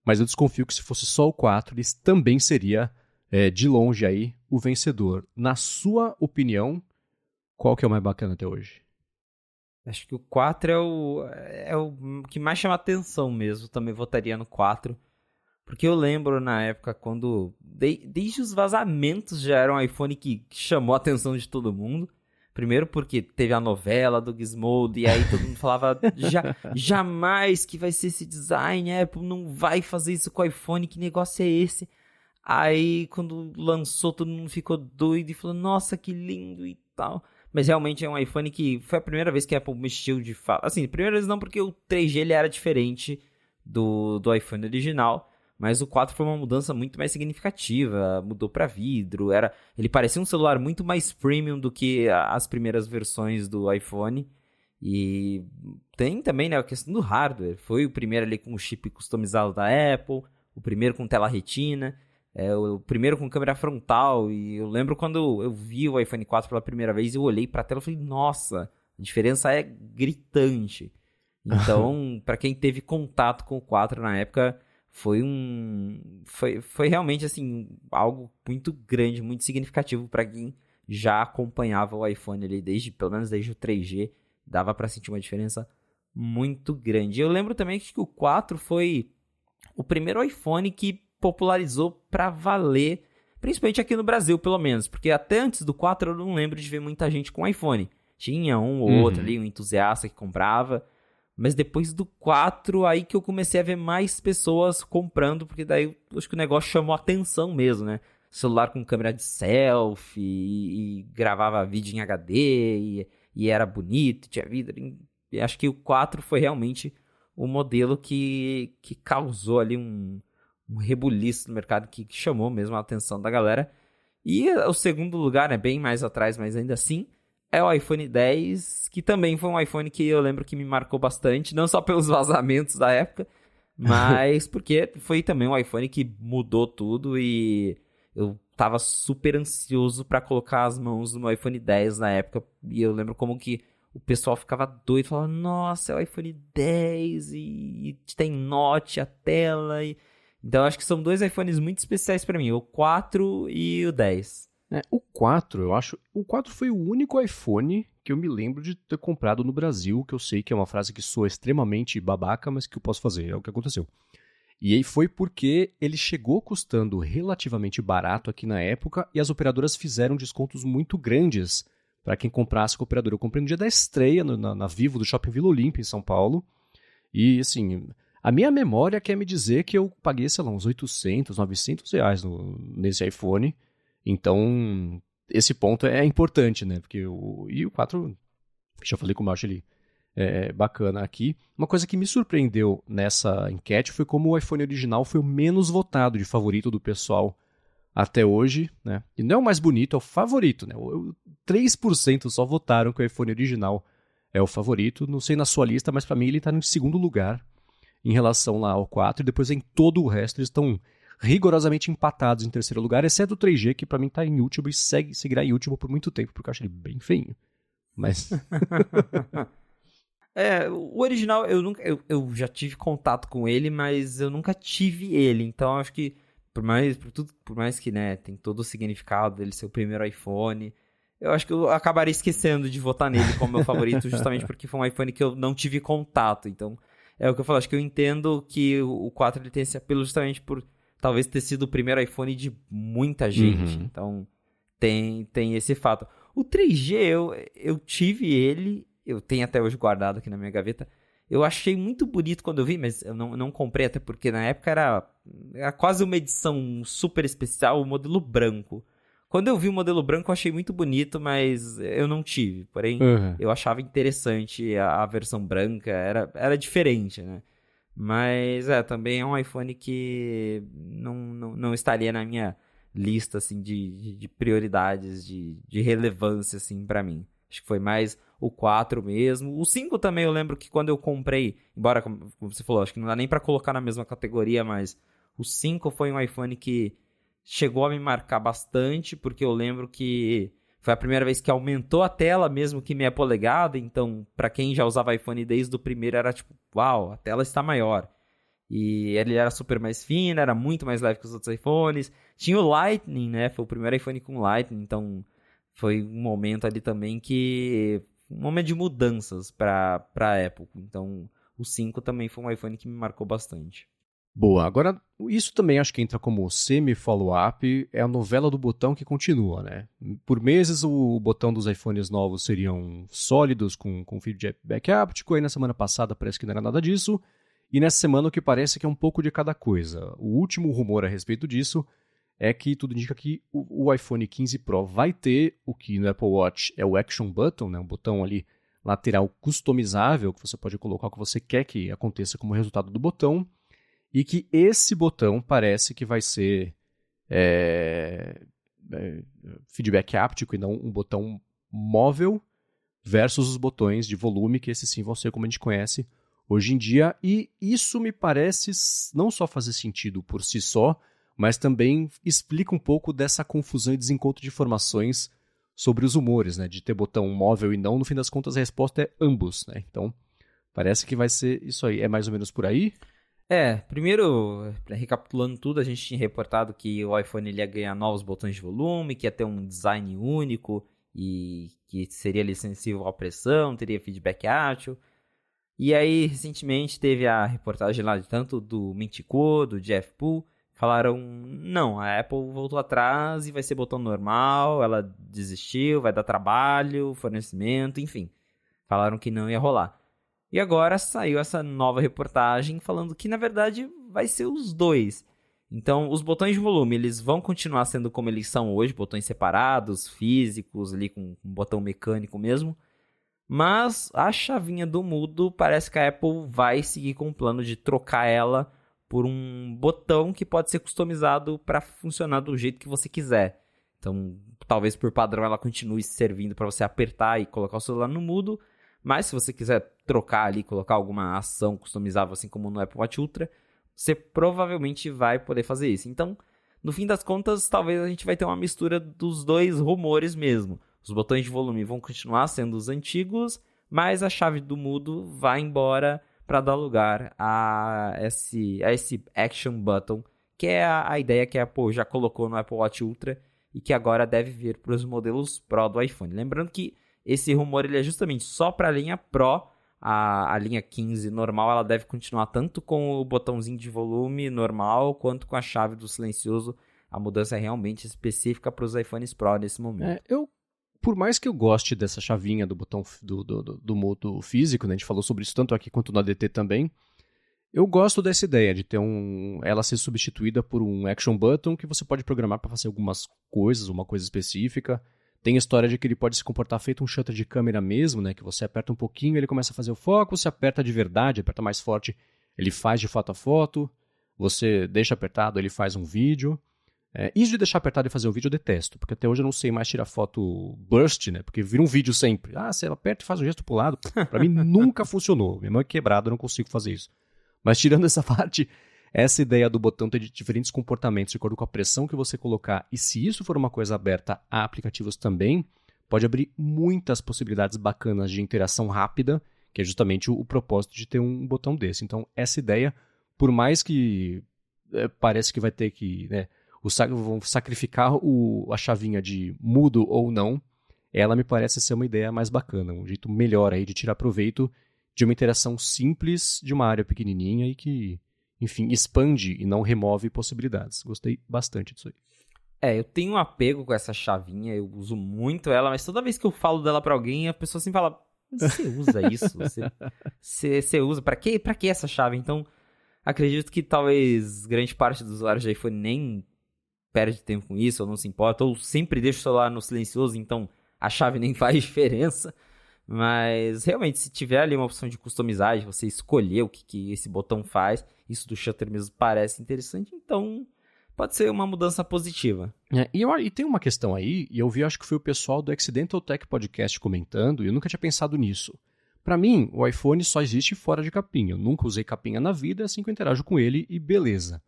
mas eu desconfio que se fosse só o 4, ele também seria, é, de longe aí, o vencedor. Na sua opinião, qual que é o mais bacana até hoje? Acho que o 4 é o, é o que mais chama atenção mesmo. Também votaria no 4. Porque eu lembro na época quando. De, desde os vazamentos já era um iPhone que chamou a atenção de todo mundo. Primeiro porque teve a novela do Gizmodo e aí todo mundo falava já, jamais que vai ser esse design, Apple não vai fazer isso com o iPhone, que negócio é esse? Aí quando lançou todo mundo ficou doido e falou, nossa, que lindo e tal. Mas realmente é um iPhone que foi a primeira vez que a Apple mexeu de fato. Assim, primeira vez não porque o 3G ele era diferente do, do iPhone original. Mas o 4 foi uma mudança muito mais significativa, mudou para vidro, era, ele parecia um celular muito mais premium do que as primeiras versões do iPhone. E tem também né, a questão do hardware. Foi o primeiro ali com o chip customizado da Apple, o primeiro com tela retina, é, o primeiro com câmera frontal. E eu lembro quando eu vi o iPhone 4 pela primeira vez, eu olhei para a tela e falei: Nossa, a diferença é gritante. Então, para quem teve contato com o 4 na época, foi um foi, foi realmente assim algo muito grande, muito significativo para quem já acompanhava o iPhone ali desde pelo menos desde o 3G, dava para sentir uma diferença muito grande. Eu lembro também que o 4 foi o primeiro iPhone que popularizou para valer, principalmente aqui no Brasil, pelo menos, porque até antes do 4 eu não lembro de ver muita gente com iPhone. Tinha um ou uhum. outro ali, um entusiasta que comprava, mas depois do 4, aí que eu comecei a ver mais pessoas comprando, porque daí acho que o negócio chamou atenção mesmo, né? Celular com câmera de selfie e, e gravava vídeo em HD e, e, era bonito, tinha vida. E acho que o 4 foi realmente o modelo que, que causou ali um, um rebuliço no mercado que, que chamou mesmo a atenção da galera. E o segundo lugar é bem mais atrás, mas ainda assim é o iPhone 10, que também foi um iPhone que eu lembro que me marcou bastante, não só pelos vazamentos da época, mas porque foi também um iPhone que mudou tudo e eu tava super ansioso para colocar as mãos no iPhone 10 na época, e eu lembro como que o pessoal ficava doido, falava, nossa, é o iPhone 10 e, e tem note a tela e... Então acho que são dois iPhones muito especiais para mim, o 4 e o 10. É, o 4, eu acho. O 4 foi o único iPhone que eu me lembro de ter comprado no Brasil, que eu sei que é uma frase que soa extremamente babaca, mas que eu posso fazer, é o que aconteceu. E aí foi porque ele chegou custando relativamente barato aqui na época e as operadoras fizeram descontos muito grandes para quem comprasse com a operadora. Eu comprei no dia da estreia no, na, na, Vivo do Shopping Vila Olímpia, em São Paulo. E assim, a minha memória quer me dizer que eu paguei, sei lá, uns 800, 900 reais no, nesse iPhone. Então, esse ponto é importante, né? Porque o, e o 4, já falei como eu acho ele é, bacana aqui. Uma coisa que me surpreendeu nessa enquete foi como o iPhone original foi o menos votado de favorito do pessoal até hoje, né? E não é o mais bonito, é o favorito, né? 3% só votaram que o iPhone original é o favorito. Não sei na sua lista, mas para mim ele está em segundo lugar em relação lá ao 4 e depois em todo o resto eles estão rigorosamente empatados em terceiro lugar, exceto o 3G que para mim está em último e segue seguirá em último por muito tempo, porque eu acho ele bem feinho. Mas É, o original eu nunca eu, eu já tive contato com ele, mas eu nunca tive ele, então acho que por mais por tudo, por mais que, né, tem todo o significado dele ser o primeiro iPhone, eu acho que eu acabaria esquecendo de votar nele como meu favorito, justamente porque foi um iPhone que eu não tive contato. Então, é o que eu falo, acho que eu entendo que o 4 ele tem esse apelo justamente por talvez ter sido o primeiro iPhone de muita gente. Uhum. Então, tem, tem esse fato. O 3G, eu, eu tive ele, eu tenho até hoje guardado aqui na minha gaveta. Eu achei muito bonito quando eu vi, mas eu não, não comprei, até porque na época era, era quase uma edição super especial, o modelo branco. Quando eu vi o modelo branco, eu achei muito bonito, mas eu não tive. Porém, uhum. eu achava interessante a, a, versão branca, era, era diferente, né? Mas é, também é um iPhone que não, não, não estaria na minha lista assim, de, de, de prioridades, de, de relevância assim, para mim. Acho que foi mais o 4 mesmo. O 5 também eu lembro que quando eu comprei, embora, como você falou, acho que não dá nem para colocar na mesma categoria, mas o 5 foi um iPhone que chegou a me marcar bastante, porque eu lembro que foi a primeira vez que aumentou a tela, mesmo que meia polegada. Então, para quem já usava iPhone desde o primeiro, era tipo, uau, a tela está maior. E ele era super mais fino, era muito mais leve que os outros iPhones. Tinha o Lightning, né? Foi o primeiro iPhone com Lightning, então foi um momento ali também que um momento de mudanças para a Apple. Então, o 5 também foi um iPhone que me marcou bastante. Boa, agora isso também acho que entra como semi-follow-up, é a novela do botão que continua, né? Por meses o botão dos iPhones novos seriam sólidos, com, com feedback áptico, aí na semana passada parece que não era nada disso, e nessa semana o que parece que é um pouco de cada coisa. O último rumor a respeito disso é que tudo indica que o, o iPhone 15 Pro vai ter o que no Apple Watch é o Action Button, né? um botão ali lateral customizável que você pode colocar o que você quer que aconteça como resultado do botão e que esse botão parece que vai ser é, é, feedback áptico e não um botão móvel versus os botões de volume, que esses sim vão ser como a gente conhece hoje em dia. E isso me parece não só fazer sentido por si só, mas também explica um pouco dessa confusão e desencontro de informações sobre os humores, né? De ter botão móvel e não, no fim das contas a resposta é ambos, né? Então, parece que vai ser isso aí. É mais ou menos por aí? É, primeiro, recapitulando tudo, a gente tinha reportado que o iPhone ia ganhar novos botões de volume, que ia ter um design único e que seria sensível à pressão, teria feedback átil. E aí, recentemente, teve a reportagem lá de tanto do Mintico, do Jeff Poole, falaram, não, a Apple voltou atrás e vai ser botão normal, ela desistiu, vai dar trabalho, fornecimento, enfim. Falaram que não ia rolar. E agora saiu essa nova reportagem falando que na verdade vai ser os dois. Então, os botões de volume, eles vão continuar sendo como eles são hoje, botões separados, físicos, ali com um botão mecânico mesmo. Mas a chavinha do mudo parece que a Apple vai seguir com o plano de trocar ela por um botão que pode ser customizado para funcionar do jeito que você quiser. Então, talvez por padrão ela continue servindo para você apertar e colocar o celular no mudo, mas se você quiser trocar ali, colocar alguma ação customizável, assim como no Apple Watch Ultra, você provavelmente vai poder fazer isso. Então, no fim das contas, talvez a gente vai ter uma mistura dos dois rumores mesmo. Os botões de volume vão continuar sendo os antigos, mas a chave do mudo vai embora para dar lugar a esse, a esse Action Button, que é a, a ideia que a Apple já colocou no Apple Watch Ultra e que agora deve vir para os modelos Pro do iPhone. Lembrando que esse rumor ele é justamente só para a linha Pro. A, a linha 15 normal ela deve continuar tanto com o botãozinho de volume normal quanto com a chave do silencioso. A mudança é realmente específica para os iPhones Pro nesse momento. É, eu, por mais que eu goste dessa chavinha do botão do, do, do, do modo físico, né, a gente falou sobre isso tanto aqui quanto no ADT também, Eu gosto dessa ideia de ter um, ela ser substituída por um action button que você pode programar para fazer algumas coisas, uma coisa específica. Tem a história de que ele pode se comportar feito um shutter de câmera mesmo, né? Que você aperta um pouquinho, ele começa a fazer o foco, você aperta de verdade, aperta mais forte, ele faz de foto a foto. Você deixa apertado, ele faz um vídeo. É, isso de deixar apertado e fazer um vídeo eu detesto, porque até hoje eu não sei mais tirar foto burst, né? Porque vira um vídeo sempre. Ah, você aperta e faz um gesto pro lado. Pra mim nunca funcionou. Minha mão é quebrada, eu não consigo fazer isso. Mas tirando essa parte, essa ideia do botão ter diferentes comportamentos de acordo com a pressão que você colocar, e se isso for uma coisa aberta a aplicativos também, pode abrir muitas possibilidades bacanas de interação rápida, que é justamente o, o propósito de ter um botão desse. Então, essa ideia, por mais que é, parece que vai ter que. Né, o, vão sacrificar o, a chavinha de mudo ou não, ela me parece ser uma ideia mais bacana, um jeito melhor aí de tirar proveito de uma interação simples de uma área pequenininha e que enfim, expande e não remove possibilidades. Gostei bastante disso aí. É, eu tenho um apego com essa chavinha, eu uso muito ela, mas toda vez que eu falo dela para alguém, a pessoa assim fala: Você usa isso? Você, você, você usa? Para que, pra que essa chave? Então, acredito que talvez grande parte dos usuários de iPhone nem perde tempo com isso, ou não se importa, ou sempre deixa o celular no silencioso, então a chave nem faz diferença. Mas realmente, se tiver ali uma opção de customizagem, você escolher o que, que esse botão faz, isso do shutter mesmo parece interessante, então pode ser uma mudança positiva. É, e, eu, e, tem uma questão aí, e eu vi, acho que foi o pessoal do Accidental Tech Podcast comentando, e eu nunca tinha pensado nisso. Para mim, o iPhone só existe fora de capinha. Eu nunca usei capinha na vida, assim que eu interajo com ele e beleza.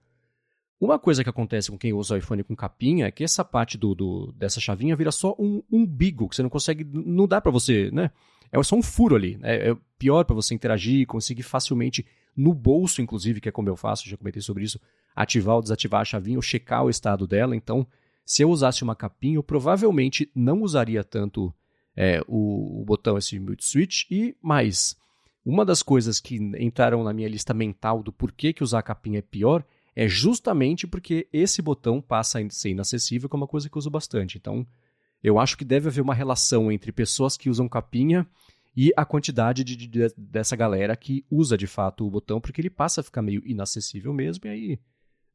Uma coisa que acontece com quem usa o iPhone com capinha é que essa parte do, do dessa chavinha vira só um umbigo, que você não consegue. Não dá para você, né? É só um furo ali. Né? É pior para você interagir, conseguir facilmente, no bolso, inclusive, que é como eu faço, já comentei sobre isso, ativar ou desativar a chavinha ou checar o estado dela. Então, se eu usasse uma capinha, eu provavelmente não usaria tanto é, o, o, botão esse mute switch. E mais, uma das coisas que entraram na minha lista mental do porquê que usar a capinha é pior é justamente porque esse botão passa a ser inacessível, que é uma coisa que eu uso bastante. Então, eu acho que deve haver uma relação entre pessoas que usam capinha e a quantidade de, de, dessa galera que usa de fato o botão, porque ele passa a ficar meio inacessível mesmo, e aí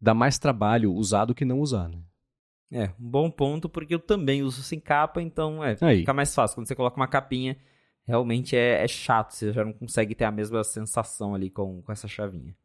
dá mais trabalho usar do que não usar, né? É, um bom ponto, porque eu também uso sem capa, então é, aí. fica mais fácil. Quando você coloca uma capinha, realmente é, é chato, você já não consegue ter a mesma sensação ali com, com essa chavinha.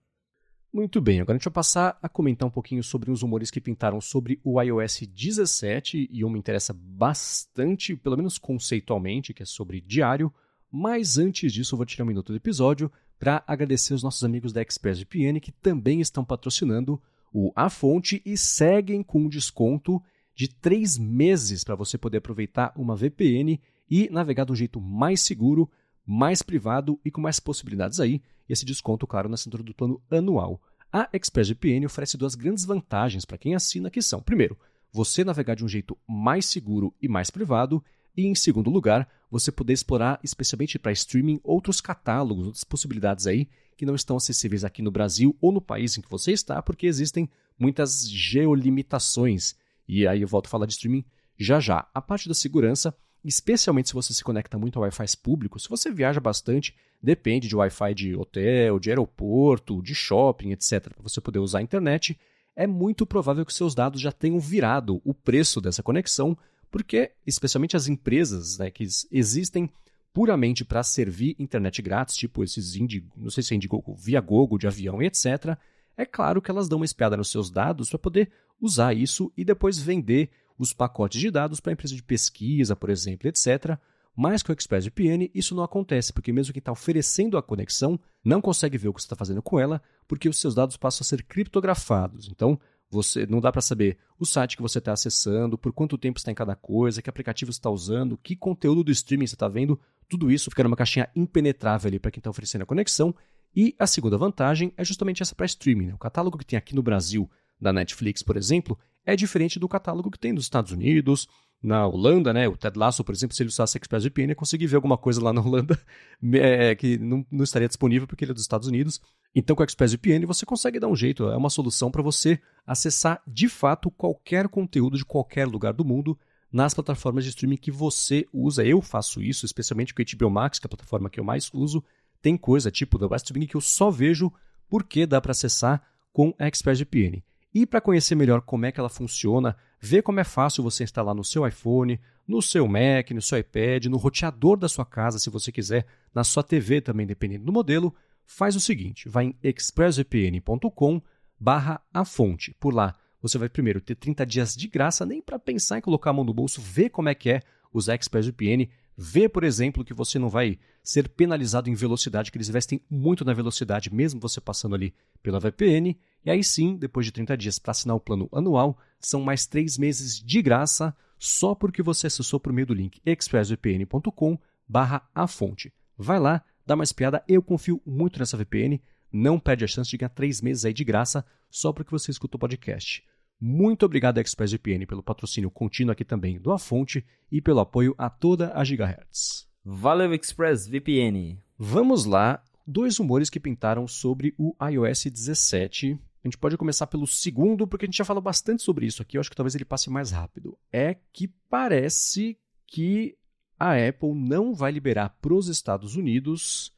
Muito bem, agora a gente vai passar a comentar um pouquinho sobre os rumores que pintaram sobre o iOS 17 e uma interessa bastante, pelo menos conceitualmente, que é sobre diário. Mas antes disso, eu vou tirar um minuto do episódio para agradecer os nossos amigos da ExpressVPN que também estão patrocinando o A Fonte e seguem com um desconto de três meses para você poder aproveitar uma VPN e navegar de um jeito mais seguro, mais privado e com mais possibilidades aí esse desconto, claro, na assinatura do plano anual. A ExpressVPN oferece duas grandes vantagens para quem assina, que são, primeiro, você navegar de um jeito mais seguro e mais privado, e em segundo lugar, você poder explorar, especialmente para streaming, outros catálogos, outras possibilidades aí que não estão acessíveis aqui no Brasil ou no país em que você está, porque existem muitas geolimitações. E aí eu volto a falar de streaming já já. A parte da segurança, especialmente se você se conecta muito a Wi-Fi públicos, se você viaja bastante, depende de Wi-Fi de hotel, de aeroporto, de shopping, etc., para você poder usar a internet, é muito provável que seus dados já tenham virado o preço dessa conexão, porque, especialmente as empresas né, que existem puramente para servir internet grátis, tipo esses Indigo, não sei se é Indiegogo, Viagogo de avião e etc., é claro que elas dão uma espiada nos seus dados para poder usar isso e depois vender os pacotes de dados para empresas de pesquisa, por exemplo, etc., mas com o ExpressVPN isso não acontece, porque mesmo quem está oferecendo a conexão não consegue ver o que você está fazendo com ela, porque os seus dados passam a ser criptografados. Então, você não dá para saber o site que você está acessando, por quanto tempo está em cada coisa, que aplicativo está usando, que conteúdo do streaming você está vendo. Tudo isso fica numa caixinha impenetrável ali para quem está oferecendo a conexão. E a segunda vantagem é justamente essa para streaming. Né? O catálogo que tem aqui no Brasil da Netflix, por exemplo, é diferente do catálogo que tem nos Estados Unidos, na Holanda, né? O Ted Lasso, por exemplo, se ele usasse ExpressVPN, ia conseguir ver alguma coisa lá na Holanda é, que não, não, estaria disponível porque ele é dos Estados Unidos. Então, com o ExpressVPN, você consegue dar um jeito, é uma solução para você acessar de fato qualquer conteúdo de qualquer lugar do mundo nas plataformas de streaming que você usa. Eu faço isso, especialmente com o HBO Max, que é a plataforma que eu mais uso. Tem coisa tipo da West Wing que eu só vejo porque dá para acessar com a ExpressVPN. E para conhecer melhor como é que ela funciona, ver como é fácil você instalar no seu iPhone, no seu Mac, no seu iPad, no roteador da sua casa, se você quiser, na sua TV também, dependendo do modelo, faz o seguinte, vai em expressvpn.com barra a fonte. Por lá, você vai primeiro ter 30 dias de graça, nem para pensar em colocar a mão no bolso, ver como é que é usar ExpressVPN, ver, por exemplo, que você não vai ser penalizado em velocidade, que eles investem muito na velocidade, mesmo você passando ali pela VPN. E aí sim, depois de 30 dias para assinar o plano anual, são mais 3 meses de graça, só porque você acessou por meio do link expressvpn.com barra a fonte. Vai lá, dá uma espiada, eu confio muito nessa VPN, não perde a chance de ganhar 3 meses aí de graça, só porque você escutou o podcast. Muito obrigado ExpressVPN pelo patrocínio contínuo aqui também do A Fonte e pelo apoio a toda a Gigahertz. Valeu ExpressVPN. Vamos lá, dois rumores que pintaram sobre o iOS 17. A gente pode começar pelo segundo, porque a gente já falou bastante sobre isso aqui, eu acho que talvez ele passe mais rápido. É que parece que a Apple não vai liberar para os Estados Unidos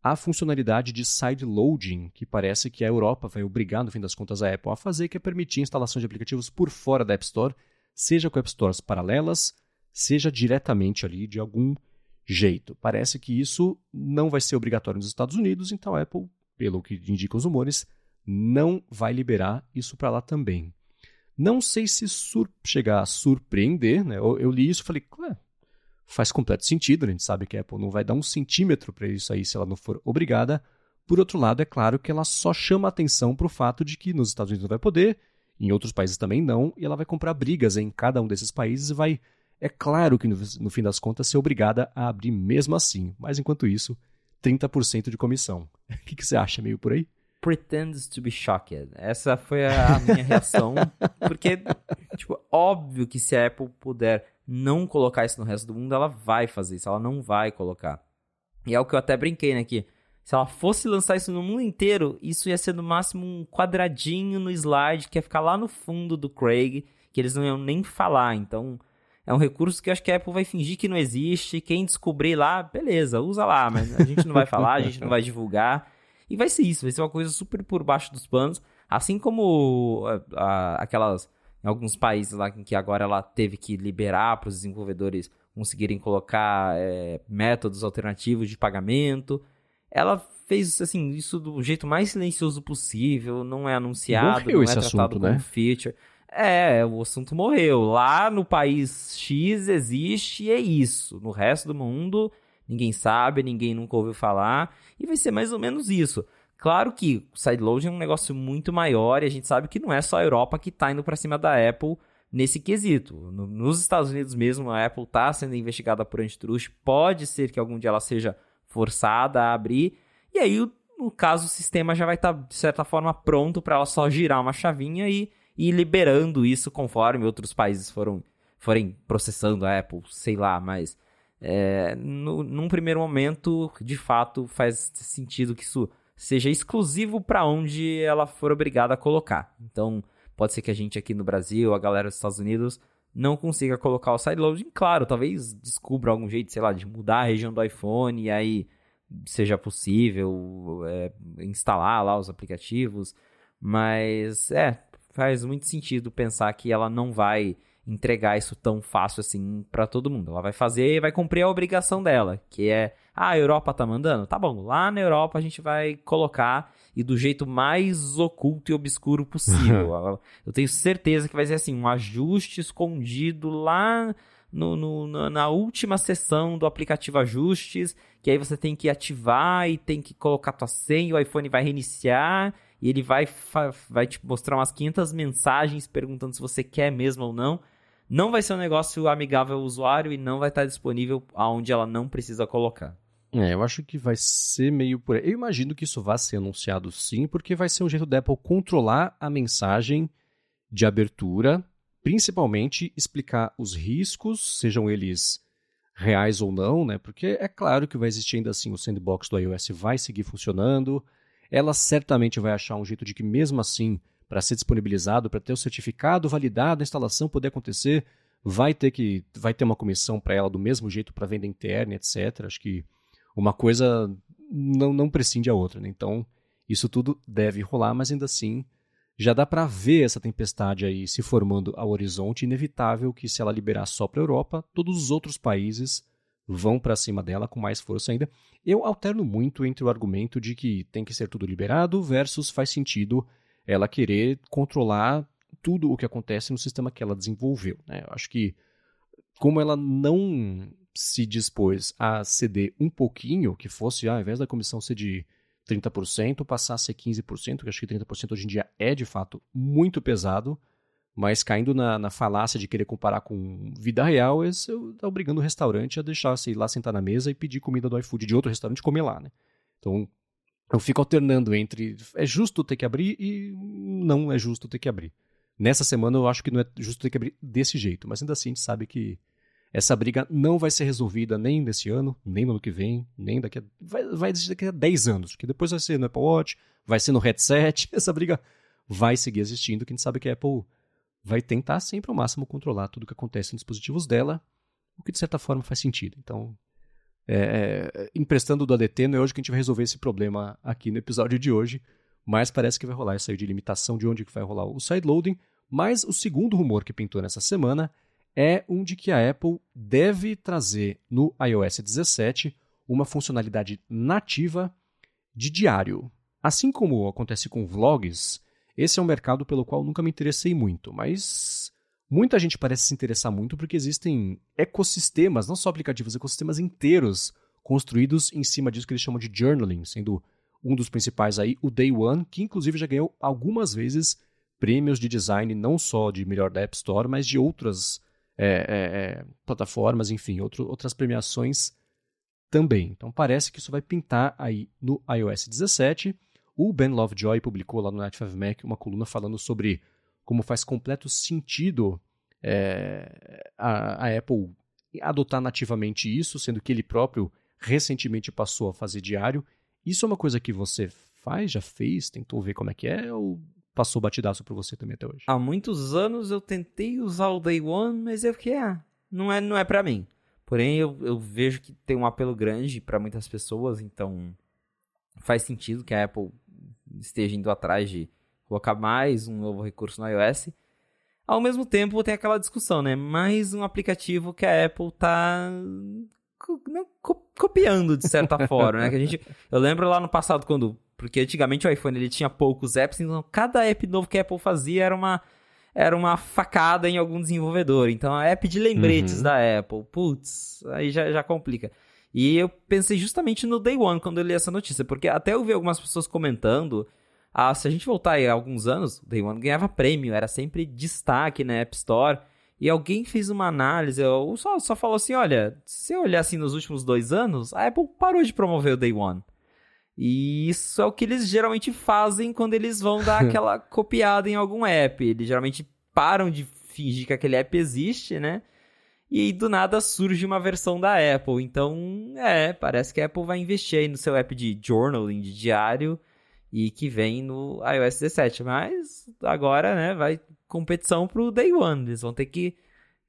a funcionalidade de side loading, que parece que a Europa vai obrigar, no fim das contas, a Apple a fazer, que é permitir a instalação de aplicativos por fora da App Store, seja com App Stores paralelas, seja diretamente ali de algum jeito. Parece que isso não vai ser obrigatório nos Estados Unidos, então a Apple, pelo que indicam os rumores, não vai liberar isso para lá também. Não sei se chegar a surpreender, né? Eu, eu li isso e falei, faz completo sentido, a gente sabe que a Apple não vai dar um centímetro para isso aí se ela não for obrigada. Por outro lado, é claro que ela só chama atenção para o fato de que nos Estados Unidos não vai poder, em outros países também não, e ela vai comprar brigas em cada um desses países e vai, é claro que no, no fim das contas, ser obrigada a abrir mesmo assim. Mas enquanto isso, 30% de comissão. O que, que você acha, meio por aí? pretends to be shocked. Essa foi a minha reação, porque, tipo, óbvio que se a Apple puder não colocar isso no resto do mundo, ela vai fazer isso, ela não vai colocar. E é o que eu até brinquei, né, que se ela fosse lançar isso no mundo inteiro, isso ia ser no máximo um quadradinho no slide que ia ficar lá no fundo do Craig, que eles não iam nem falar. Então, é um recurso que eu acho que a Apple vai fingir que não existe. Quem descobrir lá, beleza, usa lá, mas a gente não vai falar, a gente não vai divulgar. E vai ser isso, vai ser uma coisa super por baixo dos panos. Assim como a, a, aquelas em alguns países lá em que agora ela teve que liberar para os desenvolvedores conseguirem colocar é, métodos alternativos de pagamento. Ela fez assim isso do jeito mais silencioso possível, não é anunciado, morreu não é tratado assunto, como né? feature. É, o assunto morreu. Lá no país X existe e é isso. No resto do mundo, ninguém sabe, ninguém nunca ouviu falar. E vai ser mais ou menos isso. Claro que o sideloading é um negócio muito maior e a gente sabe que não é só a Europa que está indo para cima da Apple nesse quesito. No, nos Estados Unidos mesmo, a Apple está sendo investigada por antitrust. Pode ser que algum dia ela seja forçada a abrir. E aí, no caso, o sistema já vai estar, tá, de certa forma, pronto para ela só girar uma chavinha e ir liberando isso conforme outros países foram forem processando a Apple, sei lá, mas é, no, num primeiro momento, de fato, faz sentido que isso seja exclusivo para onde ela for obrigada a colocar. Então, pode ser que a gente aqui no Brasil, a galera dos Estados Unidos, não consiga colocar o sideloading. Claro, talvez descubra algum jeito, sei lá, de mudar a região do iPhone e aí seja possível é, instalar lá os aplicativos. Mas, é, faz muito sentido pensar que ela não vai entregar isso tão fácil assim para todo mundo. Ela vai fazer e vai cumprir a obrigação dela, que é, ah, a Europa tá mandando? Tá bom, lá na Europa a gente vai colocar e do jeito mais oculto e obscuro possível. Eu tenho certeza que vai ser assim, um ajuste escondido lá no, no, na última seção do aplicativo ajustes, que aí você tem que ativar e tem que colocar tua senha, o iPhone vai reiniciar e ele vai, vai te mostrar umas 500 mensagens perguntando se você quer mesmo ou não não vai ser um negócio amigável ao usuário e não vai estar disponível aonde ela não precisa colocar. É, eu acho que vai ser meio por. Eu imagino que isso vai ser anunciado sim, porque vai ser um jeito da Apple controlar a mensagem de abertura, principalmente explicar os riscos, sejam eles reais ou não, né? Porque é claro que vai existir ainda assim o sandbox do iOS vai seguir funcionando. Ela certamente vai achar um jeito de que mesmo assim para ser disponibilizado, para ter o certificado validado, a instalação poder acontecer, vai ter que vai ter uma comissão para ela do mesmo jeito para venda interna, etc. Acho que uma coisa não, não prescinde a outra, né? Então, Isso tudo deve rolar, mas ainda assim já dá para ver essa tempestade aí se formando ao horizonte, inevitável que se ela liberar só para a Europa, todos os outros países vão para cima dela com mais força ainda. Eu alterno muito entre o argumento de que tem que ser tudo liberado versus faz sentido ela querer controlar tudo o que acontece no sistema que ela desenvolveu. Né? Eu acho que como ela não se dispôs a ceder um pouquinho, que fosse, ah, ao invés da comissão ser de 30%, passar a ser 15%, que acho que 30% hoje em dia é de fato muito pesado, mas caindo na, na falácia de querer comparar com vida real, eu tá obrigando o restaurante a deixar se ir lá sentar na mesa e pedir comida do iFood de outro restaurante e comer lá, né? Então, eu fico alternando entre é justo ter que abrir e não é justo ter que abrir. Nessa semana eu acho que não é justo ter que abrir desse jeito, mas ainda assim a gente sabe que essa briga não vai ser resolvida nem nesse ano, nem no ano que vem, nem daqui a. Vai, vai daqui a 10 anos, porque depois vai ser no Apple Watch, vai ser no headset. Essa briga vai seguir existindo, que a gente sabe que a Apple vai tentar sempre ao máximo controlar tudo o que acontece nos dispositivos dela, o que de certa forma faz sentido. Então, é, é, emprestando do ADT, não é hoje que a gente vai resolver esse problema aqui no episódio de hoje, mas parece que vai rolar isso aí de limitação de onde que vai rolar o sideloading. Mas o segundo rumor que pintou nessa semana é um de que a Apple deve trazer no iOS 17 uma funcionalidade nativa de diário. Assim como acontece com vlogs, esse é um mercado pelo qual nunca me interessei muito, mas muita gente parece se interessar muito porque existem ecossistemas, não só aplicativos, ecossistemas inteiros construídos em cima disso que eles chamam de journaling, sendo um dos principais aí o Day One, que inclusive já ganhou algumas vezes prêmios de design não só de melhor da App Store, mas de outras é, é, é, plataformas, enfim, outro, outras premiações também. Então parece que isso vai pintar aí no iOS 17. O Ben Lovejoy publicou lá no 5 Mac uma coluna falando sobre como faz completo sentido é, a, a, Apple adotar nativamente isso, sendo que ele próprio recentemente passou a fazer diário. Isso é uma coisa que você faz, já fez, tentou ver como é que é, ou passou batidaço por você também até hoje? Há muitos anos eu tentei usar o Day One, mas eu fiquei, ah, não é, não é para mim. Porém, eu, eu vejo que tem um apelo grande para muitas pessoas, então faz sentido que a Apple esteja indo atrás de colocar mais um novo recurso no iOS. Ao mesmo tempo, tem aquela discussão, né? Mais um aplicativo que a Apple tá copiando de certa forma, né? Que a gente, eu lembro lá no passado quando porque antigamente o iPhone ele tinha poucos apps, então cada app novo que a Apple fazia era uma, era uma facada em algum desenvolvedor. Então a app de lembretes uhum. da Apple, putz, aí já, já complica. E eu pensei justamente no Day One quando eu li essa notícia, porque até eu vi algumas pessoas comentando. Ah, se a gente voltar aí alguns anos, o Day One ganhava prêmio, era sempre destaque na App Store. E alguém fez uma análise, ou só, só falou assim: olha, se eu olhar assim nos últimos dois anos, a Apple parou de promover o Day One. E isso é o que eles geralmente fazem quando eles vão dar aquela copiada em algum app. Eles geralmente param de fingir que aquele app existe, né? E do nada surge uma versão da Apple. Então, é, parece que a Apple vai investir aí no seu app de journaling, de diário, e que vem no iOS 17. Mas agora, né, vai competição pro Day One. Eles vão ter que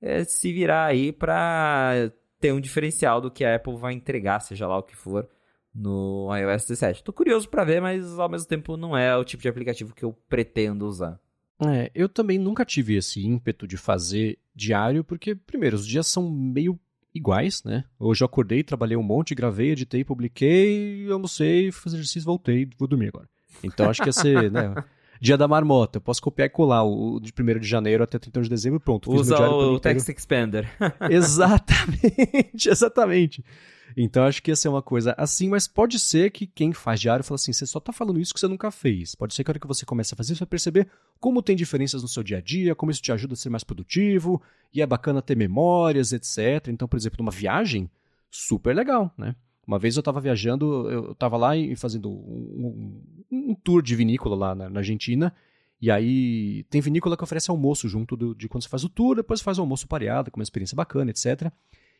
é, se virar aí para ter um diferencial do que a Apple vai entregar, seja lá o que for no iOS 17. Tô curioso para ver, mas ao mesmo tempo não é o tipo de aplicativo que eu pretendo usar. É, eu também nunca tive esse ímpeto de fazer diário, porque, primeiro, os dias são meio iguais, né? Hoje eu acordei, trabalhei um monte, gravei, editei, publiquei, almocei, fui fazer exercício, voltei, vou dormir agora. Então acho que ia ser, né? Dia da marmota, eu posso copiar e colar o de 1 de janeiro até 31 de dezembro, pronto. Usa o, o Text Expander. exatamente, exatamente. Então acho que ia ser uma coisa assim, mas pode ser que quem faz diário fala assim: você só tá falando isso que você nunca fez. Pode ser que a hora que você começa a fazer, você vai perceber como tem diferenças no seu dia a dia, como isso te ajuda a ser mais produtivo, e é bacana ter memórias, etc. Então, por exemplo, numa viagem, super legal, né? Uma vez eu estava viajando, eu estava lá e fazendo um, um, um, tour de vinícola lá na, na, Argentina. E aí tem vinícola que oferece almoço junto do, de quando você faz o tour, depois faz o almoço pareado, com uma experiência bacana, etc.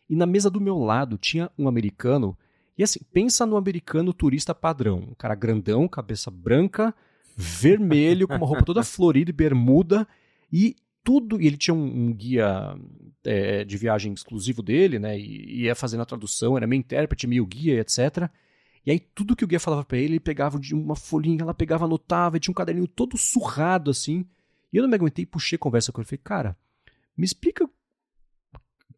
E na mesa do meu lado tinha um americano. E assim, pensa no americano turista padrão. Um cara grandão, cabeça branca, vermelho, com uma roupa toda florida e bermuda. E tudo. E ele tinha um, um guia é, de viagem exclusivo dele, né? E ia fazendo a tradução, era meio intérprete, meio guia, etc. E aí tudo que o guia falava para ele, ele pegava de uma folhinha, ela pegava, anotava, e tinha um caderninho todo surrado assim. E eu não me aguentei e puxei conversa com ele. Falei, cara, me explica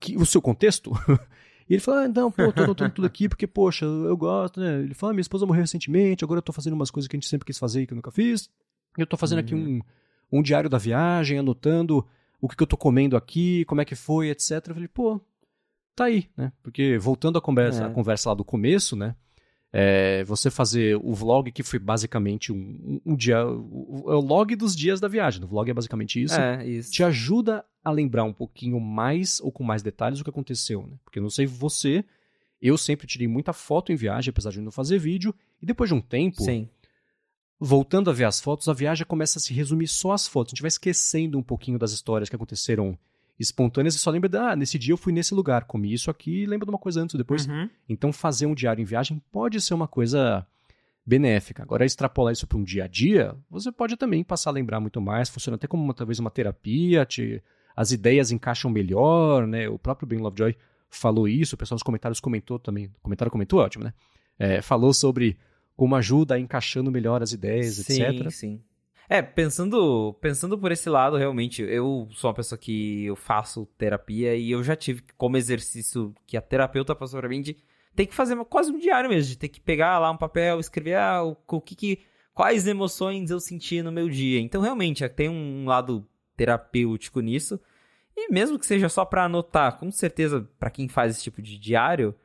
que, o seu contexto? e ele falou, ah, não, pô, tô anotando tudo aqui porque, poxa, eu gosto, né? Ele falou, ah, minha esposa morreu recentemente, agora eu tô fazendo umas coisas que a gente sempre quis fazer e que eu nunca fiz. Eu tô fazendo uhum. aqui um, um diário da viagem, anotando o que, que eu tô comendo aqui, como é que foi, etc. Eu falei, pô, tá aí, né? Porque voltando à conversa, é. a conversa lá do começo, né? É, você fazer o vlog que foi basicamente um, um, dia. O, o, log dos dias da viagem. O vlog é basicamente isso. É, isso. Te ajuda a lembrar um pouquinho mais ou com mais detalhes o que aconteceu, né? Porque eu não sei você, eu sempre tirei muita foto em viagem, apesar de não fazer vídeo, e depois de um tempo. Sim. Voltando a ver as fotos, a viagem começa a se resumir só às fotos. A gente vai esquecendo um pouquinho das histórias que aconteceram espontâneas e só lembra, de, ah, nesse dia eu fui nesse lugar, comi isso aqui, lembra de uma coisa antes ou depois. Uhum. Então fazer um diário em viagem pode ser uma coisa benéfica. Agora, extrapolar isso para um dia a dia, você pode também passar a lembrar muito mais, funciona até como uma, talvez uma terapia, te, as ideias encaixam melhor, né? O próprio Ben Lovejoy falou isso, o pessoal nos comentários comentou também, o comentário comentou, ótimo, né? É, falou sobre como ajuda a encaixando melhor as ideias, sim, etc. Sim, sim. É, pensando, pensando por esse lado, realmente, eu sou uma pessoa que eu faço terapia e eu já tive como exercício que a terapeuta passou pra mim de ter que fazer quase um diário mesmo, de ter que pegar lá um papel, escrever ah, o, o que, que quais emoções eu senti no meu dia. Então, realmente, tem um lado terapêutico nisso. E mesmo que seja só para anotar, com certeza, para quem faz esse tipo de diário,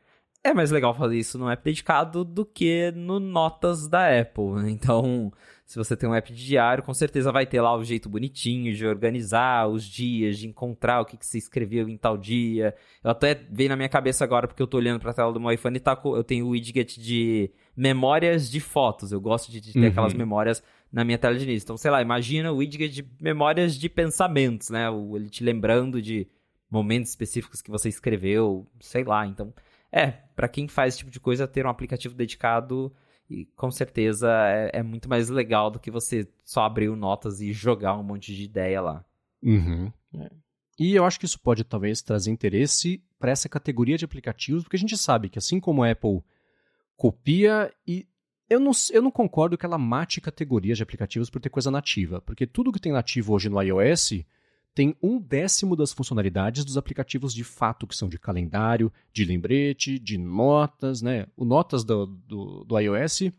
é mais legal fazer isso no app dedicado do que no Notas da Apple. Né? Então, se você tem um app de diário, com certeza vai ter lá o jeito bonitinho de organizar os dias, de encontrar o que, que você escreveu em tal dia. Eu até veio na minha cabeça agora, porque eu tô olhando pra tela do meu iPhone e tá, eu tenho o widget de memórias de fotos. Eu gosto de, de ter uhum. aquelas memórias na minha tela de início. Então, sei lá, imagina o widget de memórias de pensamentos, né? Ele te lembrando de momentos específicos que você escreveu, sei lá. Então, é, para quem faz esse tipo de coisa, ter um aplicativo dedicado e com certeza é, é, muito mais legal do que você só abrir o notas e jogar um monte de ideia lá. Uhum. É. E eu acho que isso pode talvez trazer interesse para essa categoria de aplicativos, porque a gente sabe que assim como a Apple copia e eu não, eu não concordo que ela mate categorias de aplicativos por ter coisa nativa, porque tudo que tem nativo hoje no iOS tem um décimo das funcionalidades dos aplicativos de fato, que são de calendário, de lembrete, de notas, né? O Notas do, do, do iOS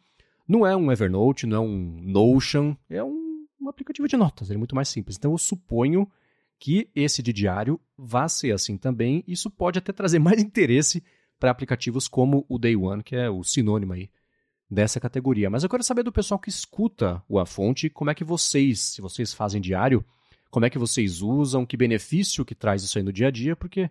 não é um Evernote, não é um Notion, é um, um aplicativo de notas, ele é muito mais simples. Então eu suponho que esse de diário vá ser assim também. Isso pode até trazer mais interesse para aplicativos como o Day One, que é o sinônimo aí dessa categoria. Mas eu quero saber do pessoal que escuta o A Fonte, como é que vocês, se vocês fazem diário, como é que vocês usam, que benefício que traz isso aí no dia a dia, porque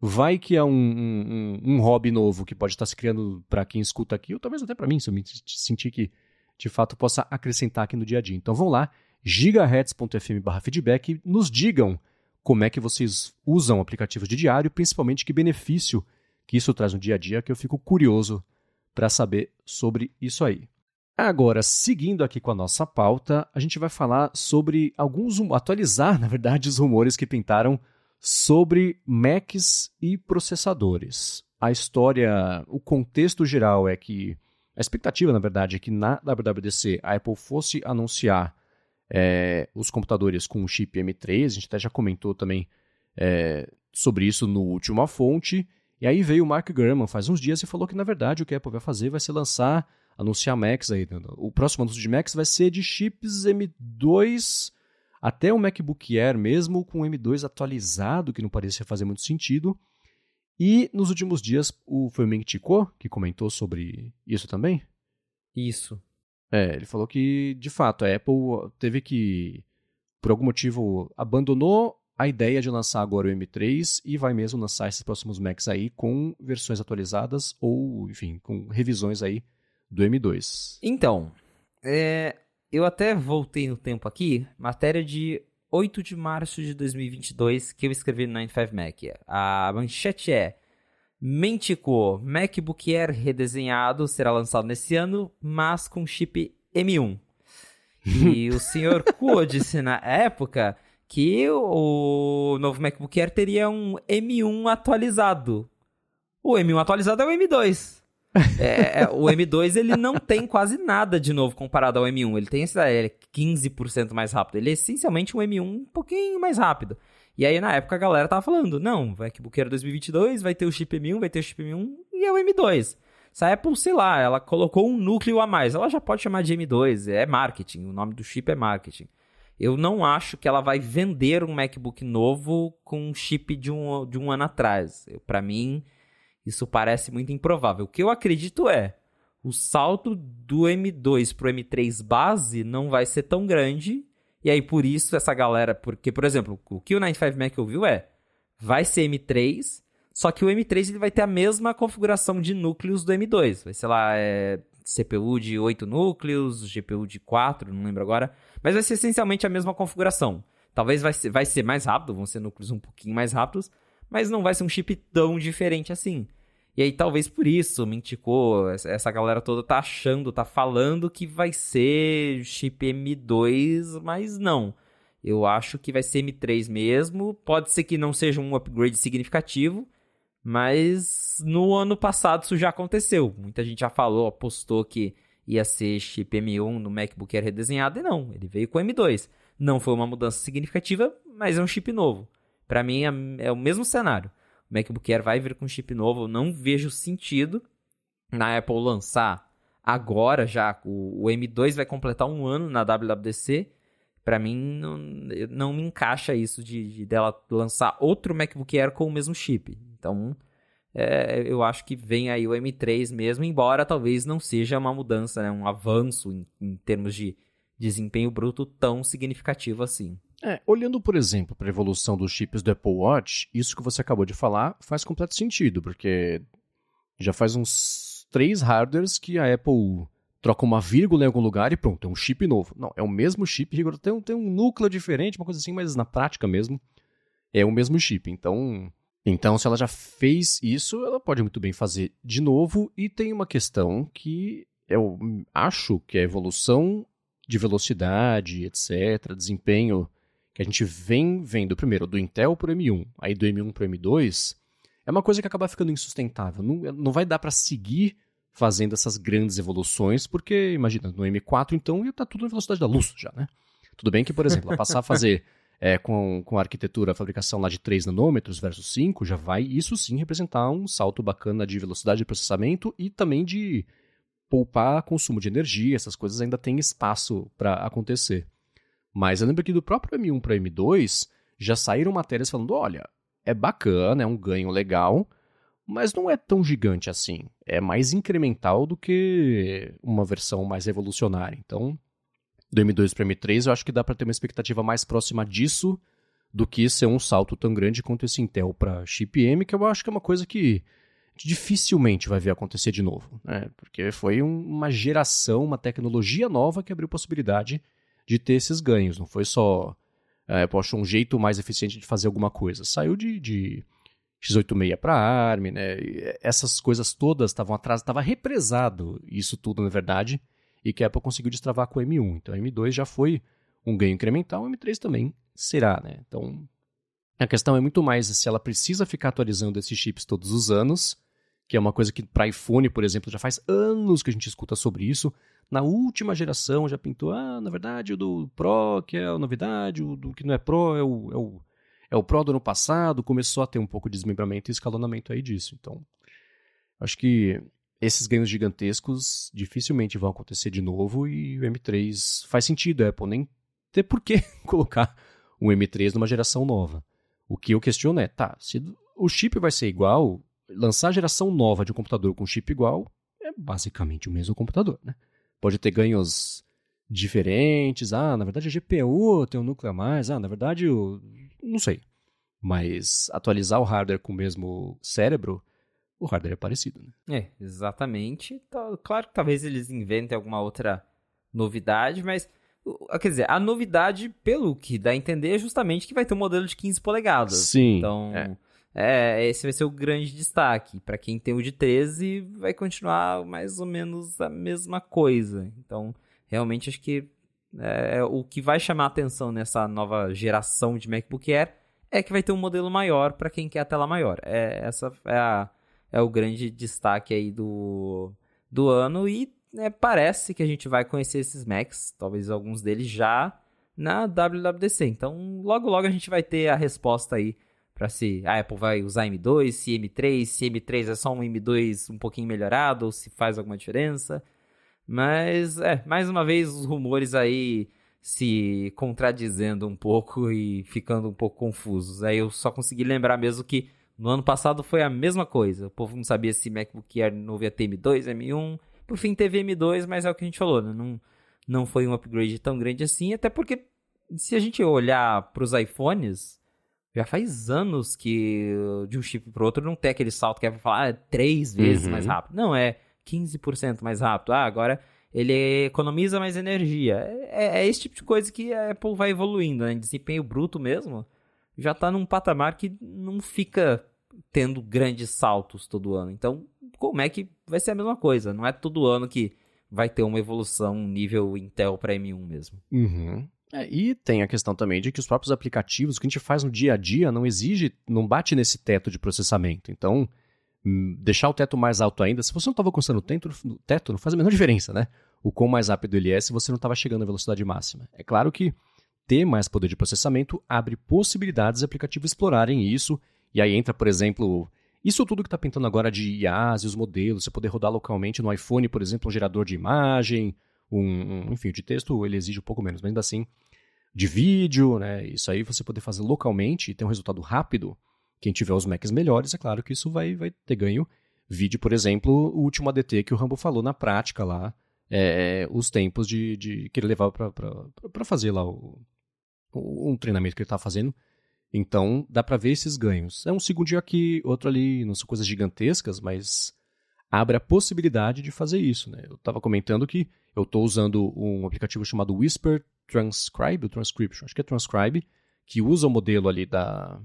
vai que é um, um, um hobby novo que pode estar se criando para quem escuta aqui, ou talvez até para mim, se eu me sentir que de fato possa acrescentar aqui no dia a dia. Então vão lá, gigahertz.fm feedback nos digam como é que vocês usam aplicativos de diário, principalmente que benefício que isso traz no dia a dia, que eu fico curioso para saber sobre isso aí. Agora, seguindo aqui com a nossa pauta, a gente vai falar sobre alguns, atualizar, na verdade, os rumores que pintaram sobre Macs e processadores. A história, o contexto geral é que a expectativa, na verdade, é que na WWDC a Apple fosse anunciar é, os computadores com o chip M3. A gente até já comentou também é, sobre isso no último fonte. E aí veio o Mark Gurman faz uns dias e falou que, na verdade, o que a Apple vai fazer vai ser lançar anunciar Macs aí. Né? O próximo anúncio de Macs vai ser de chips M2 até o MacBook Air mesmo com o M2 atualizado, que não parecia fazer muito sentido. E nos últimos dias o, foi o Ming Chico que comentou sobre isso também? Isso. É, ele falou que, de fato, a Apple teve que, por algum motivo, abandonou a ideia de lançar agora o M3 e vai mesmo lançar esses próximos Macs aí com versões atualizadas ou, enfim, com revisões aí do M2. Então, é, eu até voltei no tempo aqui, matéria de 8 de março de 2022 que eu escrevi no 95Mac. A manchete é Mentico, MacBook Air redesenhado será lançado nesse ano, mas com chip M1. E o senhor Kuo disse na época que o novo MacBook Air teria um M1 atualizado. O M1 atualizado é o M2. É, é, o M2 ele não tem quase nada de novo comparado ao M1. Ele tem esse ele é 15% mais rápido. Ele é essencialmente um M1 um pouquinho mais rápido. E aí na época a galera tava falando, não, vai que Air 2022 vai ter o chip M1, vai ter o chip M1 e é o M2. Se a Apple, sei lá, ela colocou um núcleo a mais, ela já pode chamar de M2, é marketing, o nome do chip é marketing. Eu não acho que ela vai vender um MacBook novo com um chip de um, de um ano atrás. Para mim, isso parece muito improvável. O que eu acredito é o salto do M2 pro M3 base não vai ser tão grande. E aí, por isso, essa galera. Porque, por exemplo, o que o 95 Mac ouviu é: vai ser M3, só que o M3 ele vai ter a mesma configuração de núcleos do M2. Vai ser lá, é, CPU de 8 núcleos, GPU de 4, não lembro agora. Mas vai ser essencialmente a mesma configuração. Talvez vai ser, vai ser mais rápido, vão ser núcleos um pouquinho mais rápidos, mas não vai ser um chip tão diferente assim. E aí, talvez por isso, Mintico, essa galera toda tá achando, tá falando que vai ser chip M2, mas não. Eu acho que vai ser M3 mesmo. Pode ser que não seja um upgrade significativo, mas no ano passado isso já aconteceu. Muita gente já falou, apostou que ia ser chip M1 no MacBook Air redesenhado, e não, ele veio com M2. Não foi uma mudança significativa, mas é um chip novo. Para mim é, é o mesmo cenário. MacBook Air vai vir com chip novo, eu não vejo sentido na Apple lançar agora já. O, o M2 vai completar um ano na WWDC. Para mim, não, não me encaixa isso de, de, dela lançar outro MacBook Air com o mesmo chip. Então, é, eu acho que vem aí o M3 mesmo, embora talvez não seja uma mudança, né, um avanço em, em termos de desempenho bruto tão significativo assim. É, olhando, por exemplo, para a evolução dos chips do Apple Watch, isso que você acabou de falar faz completo sentido, porque já faz uns três hardwares que a Apple troca uma vírgula em algum lugar e pronto, é um chip novo. Não, é o mesmo chip, tem um, tem um núcleo diferente, uma coisa assim, mas na prática mesmo é o mesmo chip. Então, então, se ela já fez isso, ela pode muito bem fazer de novo. E tem uma questão que eu acho que a evolução de velocidade, etc., desempenho que a gente vem vendo primeiro do Intel para o M1, aí do M1 para o M2, é uma coisa que acaba ficando insustentável. Não, não vai dar para seguir fazendo essas grandes evoluções, porque, imagina, no M4, então, ia estar tá tudo na velocidade da luz já, né? Tudo bem que, por exemplo, passar a fazer é, com, com a arquitetura, a fabricação lá de 3 nanômetros versus 5, já vai, isso sim, representar um salto bacana de velocidade de processamento e também de poupar consumo de energia, essas coisas ainda têm espaço para acontecer. Mas eu lembro que do próprio M1 para M2 já saíram matérias falando: olha, é bacana, é um ganho legal, mas não é tão gigante assim. É mais incremental do que uma versão mais revolucionária. Então, do M2 para M3, eu acho que dá para ter uma expectativa mais próxima disso do que ser um salto tão grande quanto esse Intel para chip M, que eu acho que é uma coisa que dificilmente vai ver acontecer de novo, né? Porque foi um, uma geração, uma tecnologia nova que abriu possibilidade de ter esses ganhos. Não foi só, é, poxa, um jeito mais eficiente de fazer alguma coisa. Saiu de, de x86 para ARM, né? essas coisas todas estavam atrás, estava represado isso tudo, na verdade, e que a Apple conseguiu destravar com o M1. Então, o M2 já foi um ganho incremental, o M3 também será, né? Então, a questão é muito mais se ela precisa ficar atualizando esses chips todos os anos, que é uma coisa que para iPhone, por exemplo, já faz anos que a gente escuta sobre isso na última geração já pintou, ah, na verdade o do Pro que é a novidade, o do que não é Pro é o, é o, é o Pro do ano passado, começou a ter um pouco de desmembramento e escalonamento aí disso. Então, acho que esses ganhos gigantescos dificilmente vão acontecer de novo e o M3 faz sentido, a Apple nem ter por que colocar um M3 numa geração nova. O que eu questiono é, tá, se o chip vai ser igual, lançar a geração nova de um computador com chip igual é basicamente o mesmo computador, né? pode ter ganhos diferentes. Ah, na verdade a GPU tem um núcleo a mais. Ah, na verdade, eu não sei. Mas atualizar o hardware com o mesmo cérebro, o hardware é parecido, né? É, exatamente. Tá, claro que talvez eles inventem alguma outra novidade, mas quer dizer, a novidade, pelo que dá a entender, é justamente que vai ter um modelo de 15 polegadas. Sim. Então, é. É, esse vai ser o grande destaque. Para quem tem o de 13, vai continuar mais ou menos a mesma coisa. Então, realmente acho que é, o que vai chamar atenção nessa nova geração de MacBook Air é que vai ter um modelo maior para quem quer a tela maior. É, essa é a, é o grande destaque aí do, do ano e né, parece que a gente vai conhecer esses Macs, talvez alguns deles já na WWDC. Então, logo logo a gente vai ter a resposta aí para se a Apple vai usar M2, se M3, se M3 é só um M2 um pouquinho melhorado ou se faz alguma diferença. Mas, é, mais uma vez os rumores aí se contradizendo um pouco e ficando um pouco confusos. Aí eu só consegui lembrar mesmo que no ano passado foi a mesma coisa. O povo não sabia se MacBook Air novo ia ter M2, M1. Por fim teve M2, mas é o que a gente falou, né? Não, não foi um upgrade tão grande assim, até porque se a gente olhar para os iPhones, já faz anos que de um chip para outro não tem aquele salto que é falar ah, é três vezes uhum. mais rápido. Não, é 15% mais rápido. Ah, agora ele economiza mais energia. É, é, esse tipo de coisa que a Apple vai evoluindo, né? Desempenho bruto mesmo já está num patamar que não fica tendo grandes saltos todo ano. Então, como é que vai ser a mesma coisa? Não é todo ano que vai ter uma evolução nível Intel para M1 mesmo. Uhum. É, e tem a questão também de que os próprios aplicativos o que a gente faz no dia a dia não exige, não bate nesse teto de processamento. Então, hum, deixar o teto mais alto ainda, se você não estava alcançando o teto, teto, não faz a menor diferença, né? O quão mais rápido ele é se você não estava chegando à velocidade máxima. É claro que ter mais poder de processamento abre possibilidades de aplicativos explorarem isso, e aí entra, por exemplo, isso tudo que está pintando agora de IaaS e os modelos, você poder rodar localmente no iPhone, por exemplo, um gerador de imagem, um, um, enfim, de texto ele exige um pouco menos, mas ainda assim, de vídeo, né? Isso aí você poder fazer localmente e ter um resultado rápido. Quem tiver os Macs melhores, é claro que isso vai, vai ter ganho. Vídeo, por exemplo, o último ADT que o Rambo falou na prática lá, é, os tempos de, de que ele levava para fazer lá o, um treinamento que ele estava fazendo. Então, dá para ver esses ganhos. É um segundinho aqui, outro ali, não são coisas gigantescas, mas abre a possibilidade de fazer isso. Né? Eu estava comentando que eu estou usando um aplicativo chamado Whisper Transcribe, ou Transcription, acho que é Transcribe, que usa o modelo ali da,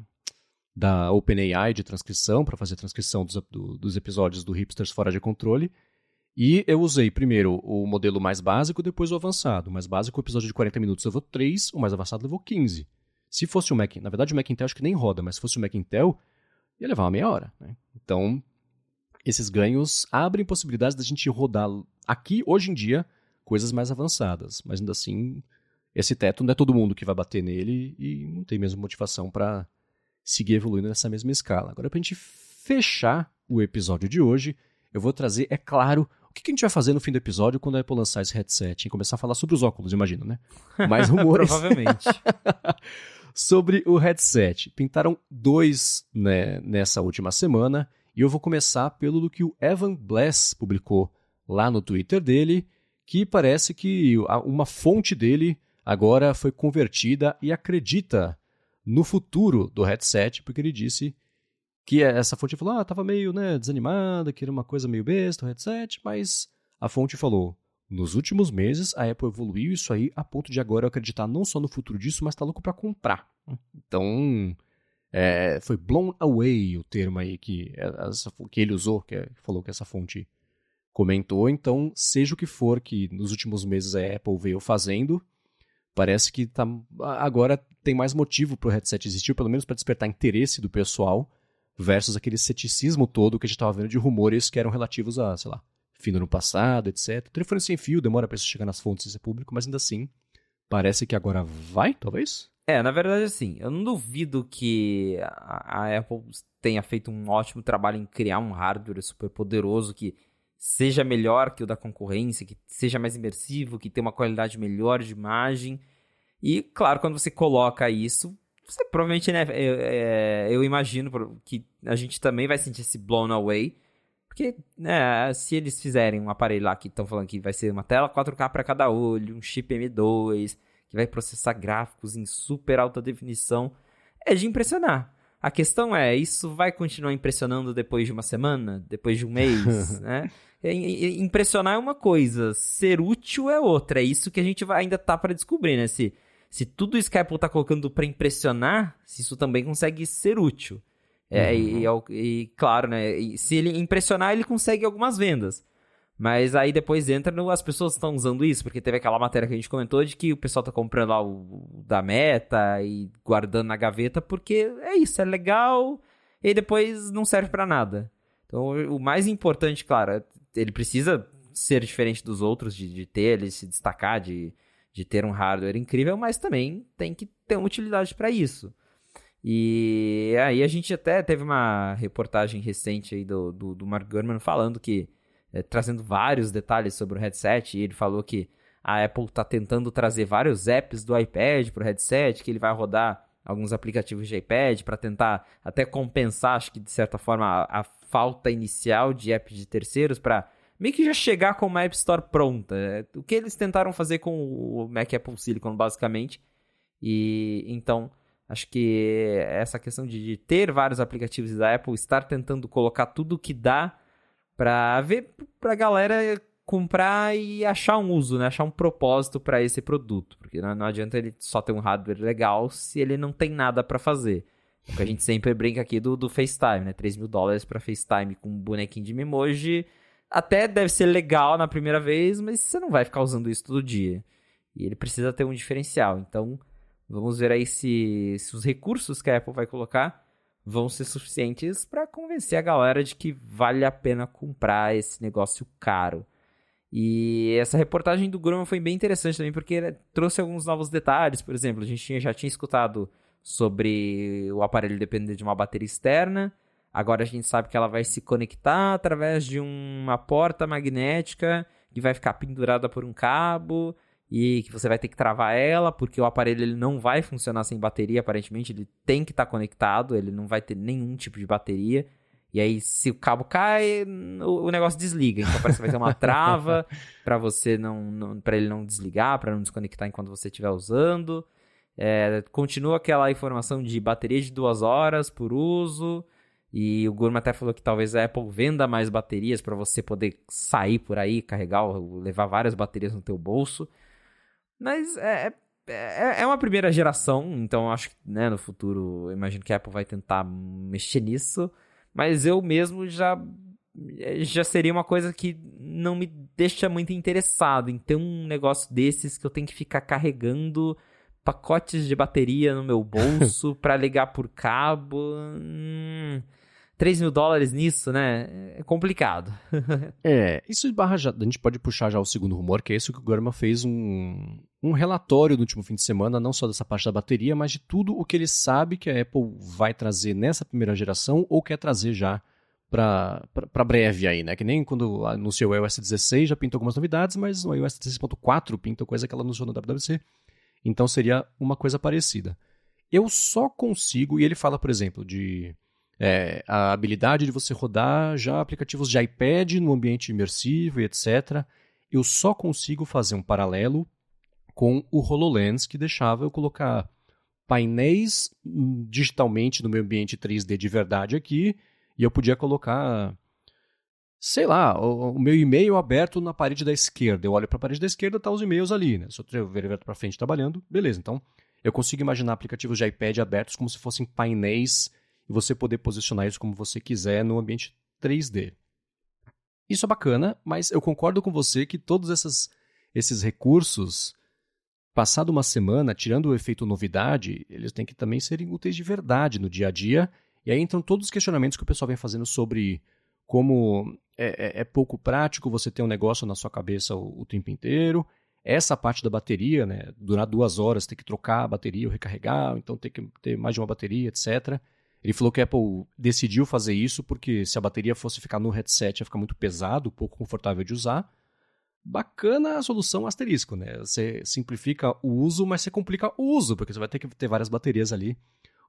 da OpenAI de transcrição para fazer a transcrição dos, do, dos episódios do Hipsters Fora de Controle. E eu usei primeiro o modelo mais básico, depois o avançado. O mais básico, o episódio de 40 minutos levou 3, o mais avançado levou 15. Se fosse o Mac, na verdade o Mac Intel acho que nem roda, mas se fosse o Mac Intel, ia levar uma meia hora. Né? Então, esses ganhos abrem possibilidades da gente rodar aqui, hoje em dia, coisas mais avançadas. Mas ainda assim, esse teto não é todo mundo que vai bater nele e não tem mesmo motivação para seguir evoluindo nessa mesma escala. Agora, para a gente fechar o episódio de hoje, eu vou trazer, é claro, o que a gente vai fazer no fim do episódio quando a Apple lançar esse headset e começar a falar sobre os óculos, imagino, né? Mais rumores. Provavelmente. sobre o headset. Pintaram dois né, nessa última semana e eu vou começar pelo que o Evan Bless publicou lá no Twitter dele, que parece que uma fonte dele agora foi convertida e acredita no futuro do headset, porque ele disse que essa fonte falou, ah, tava meio né, desanimada, que era uma coisa meio besta o headset, mas a fonte falou, nos últimos meses a Apple evoluiu isso aí a ponto de agora eu acreditar não só no futuro disso, mas tá louco para comprar. Então, é, foi blown away o termo aí que, essa, que ele usou, que é, falou que essa fonte comentou. Então, seja o que for que nos últimos meses a Apple veio fazendo, parece que tá, agora tem mais motivo para o headset existir, pelo menos para despertar interesse do pessoal, versus aquele ceticismo todo que a gente estava vendo de rumores que eram relativos a, sei lá, fim do ano passado, etc. O telefone sem fio demora para isso chegar nas fontes e ser público, mas ainda assim, parece que agora vai, talvez? É, na verdade, assim, eu não duvido que a, Apple tenha feito um ótimo trabalho em criar um hardware super poderoso que seja melhor que o da concorrência, que seja mais imersivo, que tenha uma qualidade melhor de imagem. E, claro, quando você coloca isso, você provavelmente, né, eu, é, eu imagino que a gente também vai sentir esse blown away. Porque, né, se eles fizerem um aparelho lá que estão falando que vai ser uma tela 4K para cada olho, um chip M2 que vai processar gráficos em super alta definição, é de impressionar. A questão é, isso vai continuar impressionando depois de uma semana, depois de um mês, né? Impressionar é uma coisa, ser útil é outra. É isso que a gente vai, ainda tá para descobrir, né? Se, se tudo isso que a Apple tá colocando para impressionar, se isso também consegue ser útil. É, uhum. e, e, e, claro, né? se ele impressionar, ele consegue algumas vendas. Mas aí depois entra no, as pessoas estão usando isso, porque teve aquela matéria que a gente comentou de que o pessoal tá comprando lá o, o da meta e guardando na gaveta, porque é isso, é legal e depois não serve para nada. Então, o mais importante, claro, é, ele precisa ser diferente dos outros, de, de ter, ele se destacar, de, de ter um hardware incrível, mas também tem que ter uma utilidade para isso. E aí a gente até teve uma reportagem recente aí do, do, do Mark Gurman falando que, é, trazendo vários detalhes sobre o headset, e ele falou que a Apple está tentando trazer vários apps do iPad para o headset, que ele vai rodar alguns aplicativos de iPad para tentar até compensar, acho que de certa forma, a, a falta inicial de apps de terceiros para meio que já chegar com uma App Store pronta. É, o que eles tentaram fazer com o Mac Apple Silicon, basicamente. E então Acho que essa questão de, de ter vários aplicativos da Apple, estar tentando colocar tudo que dá para ver pra galera comprar e achar um uso, né? Achar um propósito para esse produto, porque não, não, adianta ele só ter um hardware legal se ele não tem nada para fazer. É o que a gente sempre brinca aqui do, do FaceTime, né? 3 mil dólares para FaceTime com um bonequinho de Memoji até deve ser legal na primeira vez, mas você não vai ficar usando isso todo dia. E ele precisa ter um diferencial. Então, Vamos ver aí se, se os recursos que a Apple vai colocar vão ser suficientes para convencer a galera de que vale a pena comprar esse negócio caro. E essa reportagem do Grumman foi bem interessante também, porque trouxe alguns novos detalhes. Por exemplo, a gente tinha, já tinha escutado sobre o aparelho depender de uma bateria externa. Agora a gente sabe que ela vai se conectar através de uma porta magnética que vai ficar pendurada por um cabo e que você vai ter que travar ela, porque o aparelho ele não vai funcionar sem bateria, aparentemente, ele tem que estar tá conectado, ele não vai ter nenhum tipo de bateria. E aí, se o cabo cai, o, negócio desliga. Então parece que vai ter uma trava para você não, não para ele não desligar, para não desconectar enquanto você estiver usando. É, continua aquela informação de bateria de duas horas por uso. E o Gurma até falou que talvez a Apple venda mais baterias para você poder sair por aí, carregar, levar várias baterias no teu bolso. Mas é, é, é uma primeira geração, então acho que né, no futuro, imagino que a Apple vai tentar mexer nisso. Mas eu mesmo já já seria uma coisa que não me deixa muito interessado em ter um negócio desses que eu tenho que ficar carregando pacotes de bateria no meu bolso para ligar por cabo. Hum, 3 mil dólares nisso, né? É complicado. é, isso esbarra já. A gente pode puxar já o segundo rumor, que é isso que o Gurman fez um, um relatório no último fim de semana, não só dessa parte da bateria, mas de tudo o que ele sabe que a Apple vai trazer nessa primeira geração ou quer trazer já para breve aí, né? Que nem quando anunciou o iOS 16 já pintou algumas novidades, mas o iOS 16.4 pintou coisa que ela anunciou no WWC. Então seria uma coisa parecida. Eu só consigo, e ele fala, por exemplo, de é, a habilidade de você rodar já aplicativos de iPad no ambiente imersivo e etc. Eu só consigo fazer um paralelo com o HoloLens, que deixava eu colocar painéis hum, digitalmente no meu ambiente 3D de verdade aqui, e eu podia colocar, sei lá, o, meu e-mail aberto na parede da esquerda. Eu olho para a parede da esquerda, tá os e-mails ali, né? Se eu ver para frente trabalhando, beleza. Então, eu consigo imaginar aplicativos de iPad abertos como se fossem painéis e você poder posicionar isso como você quiser no ambiente 3D. Isso é bacana, mas eu concordo com você que todos essas, esses recursos passado uma semana, tirando o efeito novidade, eles têm que também serem úteis de verdade no dia a dia. E aí entram todos os questionamentos que o pessoal vem fazendo sobre como é, é, é pouco prático você ter um negócio na sua cabeça o, o, tempo inteiro. Essa parte da bateria, né, durar duas horas, ter que trocar a bateria ou recarregar, então ter que ter mais de uma bateria, etc. Ele falou que a Apple decidiu fazer isso porque se a bateria fosse ficar no headset ia ficar muito pesado, pouco confortável de usar bacana a solução asterisco, né? Você simplifica o uso, mas você complica o uso, porque você vai ter que ter várias baterias ali.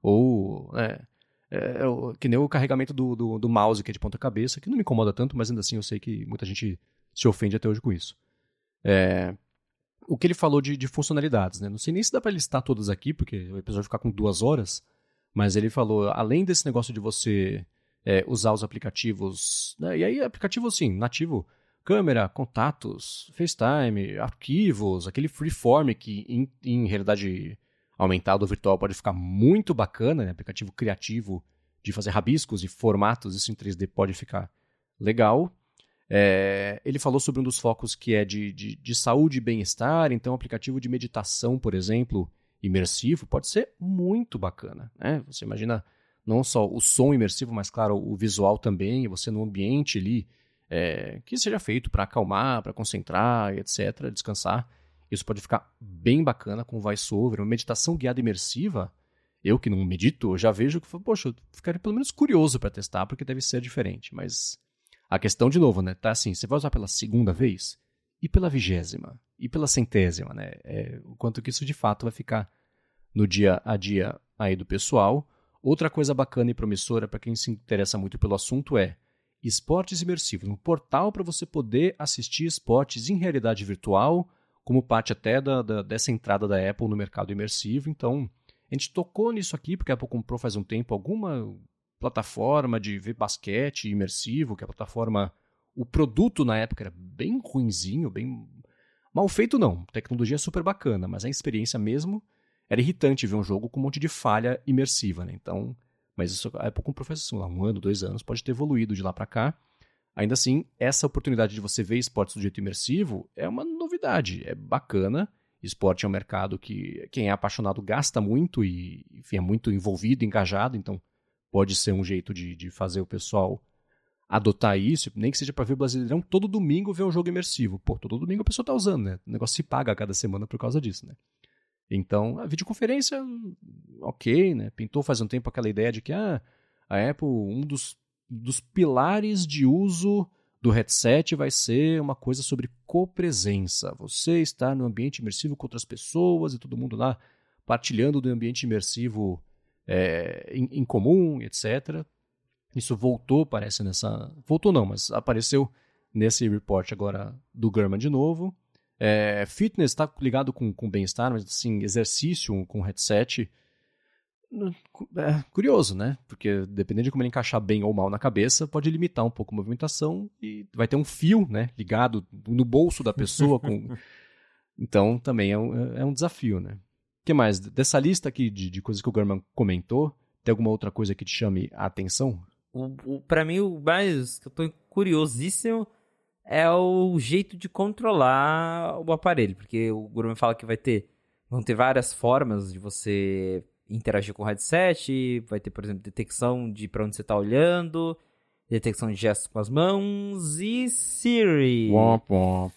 Ou, né, é, é, que nem o carregamento do, do, do, mouse, que é de ponta cabeça, que não me incomoda tanto, mas ainda assim eu sei que muita gente se ofende até hoje com isso. É, o que ele falou de, de, funcionalidades, né? Não sei nem se dá para listar todas aqui, porque o episódio ficar com duas horas, mas ele falou, além desse negócio de você é, usar os aplicativos, né? e aí aplicativo, assim, nativo, câmera, contatos, FaceTime, arquivos, aquele freeform que em, em realidade aumentada ou virtual pode ficar muito bacana, né? aplicativo criativo de fazer rabiscos e formatos, isso em 3D pode ficar legal. É, ele falou sobre um dos focos que é de, de, de saúde e bem-estar, então aplicativo de meditação, por exemplo, imersivo, pode ser muito bacana. Né? Você imagina Não só o som imersivo, mas claro, o visual também, você no ambiente ali, é, que seja feito para acalmar, para concentrar, etc., descansar. Isso pode ficar bem bacana com VoiceOver, uma meditação guiada imersiva. Eu que não medito, já vejo que, poxa, eu ficaria pelo menos curioso para testar, porque deve ser diferente. Mas a questão, de novo, né? Tá assim, você vai usar pela segunda vez e pela vigésima e pela centésima, né? É, o quanto que isso de fato vai ficar no dia a dia aí do pessoal. Outra coisa bacana e promissora para quem se interessa muito pelo assunto é esportes imersivos, um portal para você poder assistir esportes em realidade virtual, como parte até da, da, dessa entrada da Apple no mercado imersivo. Então, a gente tocou nisso aqui, porque a Apple comprou faz um tempo alguma plataforma de ver basquete imersivo, que a plataforma. O produto na época era bem ruinzinho, bem. Mal feito não. Tecnologia é super bacana, mas a experiência mesmo era irritante ver um jogo com um monte de falha imersiva, né? Então, mas isso Apple comprou faz assim, um ano, dois anos, pode ter evoluído de lá para cá. Ainda assim, essa oportunidade de você ver esportes do jeito imersivo é uma novidade, é bacana. Esporte é um mercado que quem é apaixonado gasta muito e enfim, é muito envolvido, engajado, então pode ser um jeito de, de fazer o pessoal adotar isso, nem que seja para ver o Brasileirão todo domingo ver um jogo imersivo. Pô, todo domingo a pessoa tá usando, né? O negócio se paga a cada semana por causa disso, né? Então, a videoconferência, ok, né? Pintou faz um tempo aquela ideia de que ah, a Apple, um dos, dos pilares de uso do headset vai ser uma coisa sobre copresença. Você estar no ambiente imersivo com outras pessoas e todo mundo lá partilhando do ambiente imersivo é, em, em comum, etc. Isso voltou, parece, nessa. Voltou não, mas apareceu nesse report agora do Gurman de novo. É, fitness está ligado com, com bem-estar, mas assim, exercício com headset. É curioso, né? Porque dependendo de como ele encaixar bem ou mal na cabeça, pode limitar um pouco a movimentação e vai ter um fio, né? Ligado no bolso da pessoa. com... Então também é um, é um desafio, né? O que mais? Dessa lista aqui de, de coisas que o German comentou, tem alguma outra coisa que te chame a atenção? O, o, para mim, o mais que eu tô curiosíssimo é o jeito de controlar o aparelho, porque o Guru fala que vai ter vão ter várias formas de você interagir com o headset, vai ter, por exemplo, detecção de para onde você está olhando, detecção de gestos com as mãos e Siri. Womp, womp.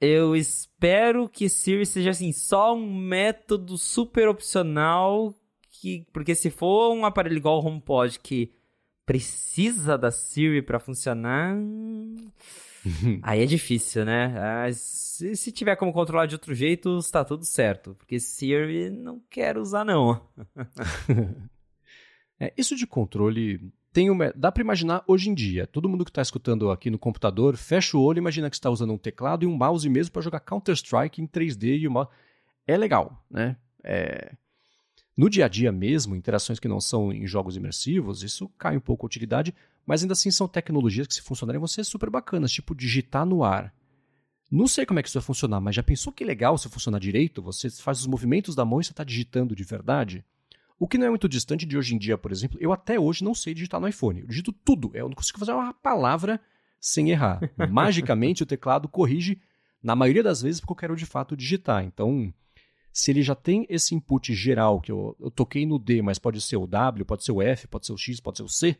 Eu espero que Siri seja assim, só um método super opcional que porque se for um aparelho igual o HomePod que precisa da Siri para funcionar, Aí é difícil, né? Ah, se, se, tiver como controlar de outro jeito, está tudo certo. Porque Siri não quero usar, não. é, isso de controle tem uma, dá para imaginar hoje em dia. Todo mundo que está escutando aqui no computador, fecha o olho e imagina que está usando um teclado e um mouse mesmo para jogar Counter-Strike em 3D e uma... É legal, né? É... No dia a dia mesmo, interações que não são em jogos imersivos, isso cai um pouco a utilidade, mas ainda assim são tecnologias que, se funcionarem, vão ser super bacanas, tipo digitar no ar. Não sei como é que isso vai funcionar, mas já pensou que legal se funcionar direito? Você faz os movimentos da mão e você está digitando de verdade? O que não é muito distante de hoje em dia, por exemplo, eu até hoje não sei digitar no iPhone. Eu digito tudo, eu não consigo fazer uma palavra sem errar. Magicamente o teclado corrige, na maioria das vezes, porque eu quero de fato digitar. Então, se ele já tem esse input geral, que eu, eu toquei no D, mas pode ser o W, pode ser o F, pode ser o X, pode ser o C,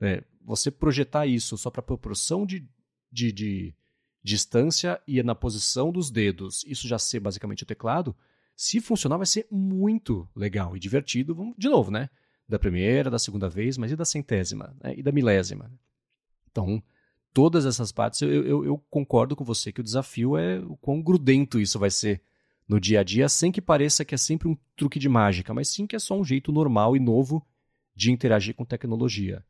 é, você projetar isso só para proporção de, de, de distância e na posição dos dedos, isso já ser basicamente o teclado, se funcionar vai ser muito legal e divertido, vamos, de novo, né? Da primeira, da segunda vez, mas e da centésima, né? e da milésima. Então, todas essas partes, eu, eu, eu, concordo com você que o desafio é o quão grudento isso vai ser no dia a dia, sem que pareça que é sempre um truque de mágica, mas sim que é só um jeito normal e novo de interagir com tecnologia.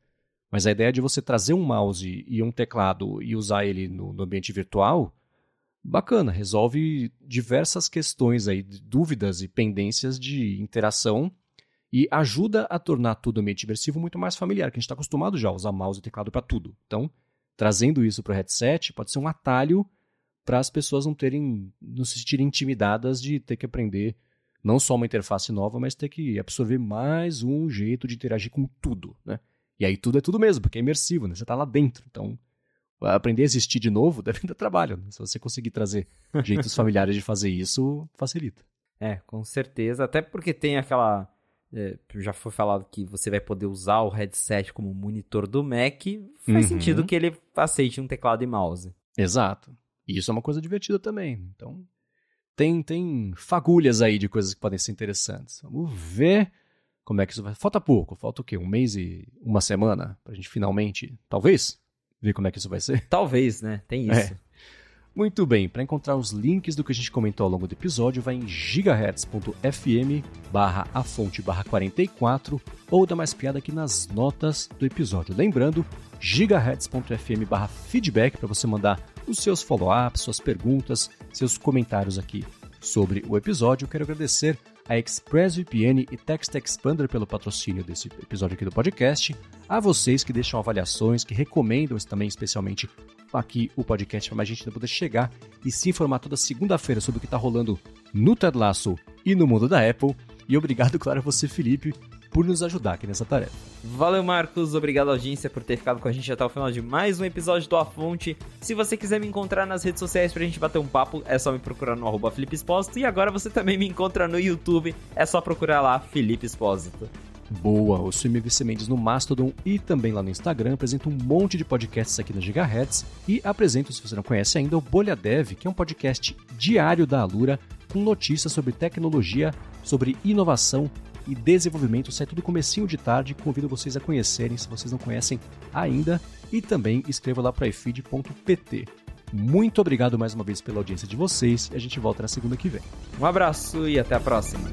Mas a ideia de você trazer um mouse e um teclado e usar ele no, no ambiente virtual, bacana, resolve diversas questões aí, dúvidas e pendências de interação e ajuda a tornar tudo ambiente imersivo muito mais familiar, que a gente está acostumado já a usar mouse e teclado para tudo. Então, trazendo isso para o headset pode ser um atalho para as pessoas não terem, não se sentirem intimidadas de ter que aprender não só uma interface nova, mas ter que absorver mais um jeito de interagir com tudo, né? E aí tudo é tudo mesmo, porque é imersivo, né? Você está lá dentro. Então, aprender a existir de novo deve dar trabalho. Né? Se você conseguir trazer jeitos familiares de fazer isso, facilita. É, com certeza. Até porque tem aquela é, já foi falado que você vai poder usar o headset como monitor do Mac, faz uhum. sentido que ele aceite um teclado e mouse. Exato. E isso é uma coisa divertida também. Então, tem, tem fagulhas aí de coisas que podem ser interessantes. Vamos ver como é que isso vai. Falta pouco, falta o quê? Um mês e uma semana pra gente finalmente, talvez, ver como é que isso vai ser? Talvez, né? Tem isso. É. Muito bem, para encontrar os links do que a gente comentou ao longo do episódio, vai em gigahertz.fm barra a fonte barra 44 ou dá mais piada aqui nas notas do episódio. Lembrando, gigahertz.fm barra feedback para você mandar os seus follow-ups, suas perguntas, seus comentários aqui sobre o episódio. Eu quero agradecer a ExpressVPN e Text Expander pelo patrocínio desse episódio aqui do podcast, a vocês que deixam avaliações, que recomendam também especialmente aqui o podcast para mais gente poder chegar e se informar toda segunda-feira sobre o que está rolando no Ted Lasso e no mundo da Apple. E obrigado, claro, a você, Felipe, por nos ajudar aqui nessa tarefa. Valeu, Marcos. Obrigado, audiência, por ter ficado com a gente até o final de mais um episódio do A Fonte. Se você quiser me encontrar nas redes sociais pra gente bater um papo, é só me procurar no arroba Felipe Espósito. E agora você também me encontra no YouTube, é só procurar lá Felipe Espósito. Boa, eu sou MVC Mendes no Mastodon e também lá no Instagram. Apresento um monte de podcasts aqui na Gigahertz e apresento, se você não conhece ainda, o Bolha Dev, que é um podcast diário da Alura com notícias sobre tecnologia, sobre inovação e desenvolvimento. Sai tudo comecinho de tarde. Convido vocês a conhecerem, se vocês não conhecem ainda. E também escreva lá para ifeed.pt. Muito obrigado mais uma vez pela audiência de vocês e a gente volta na segunda que vem. Um abraço e até a próxima.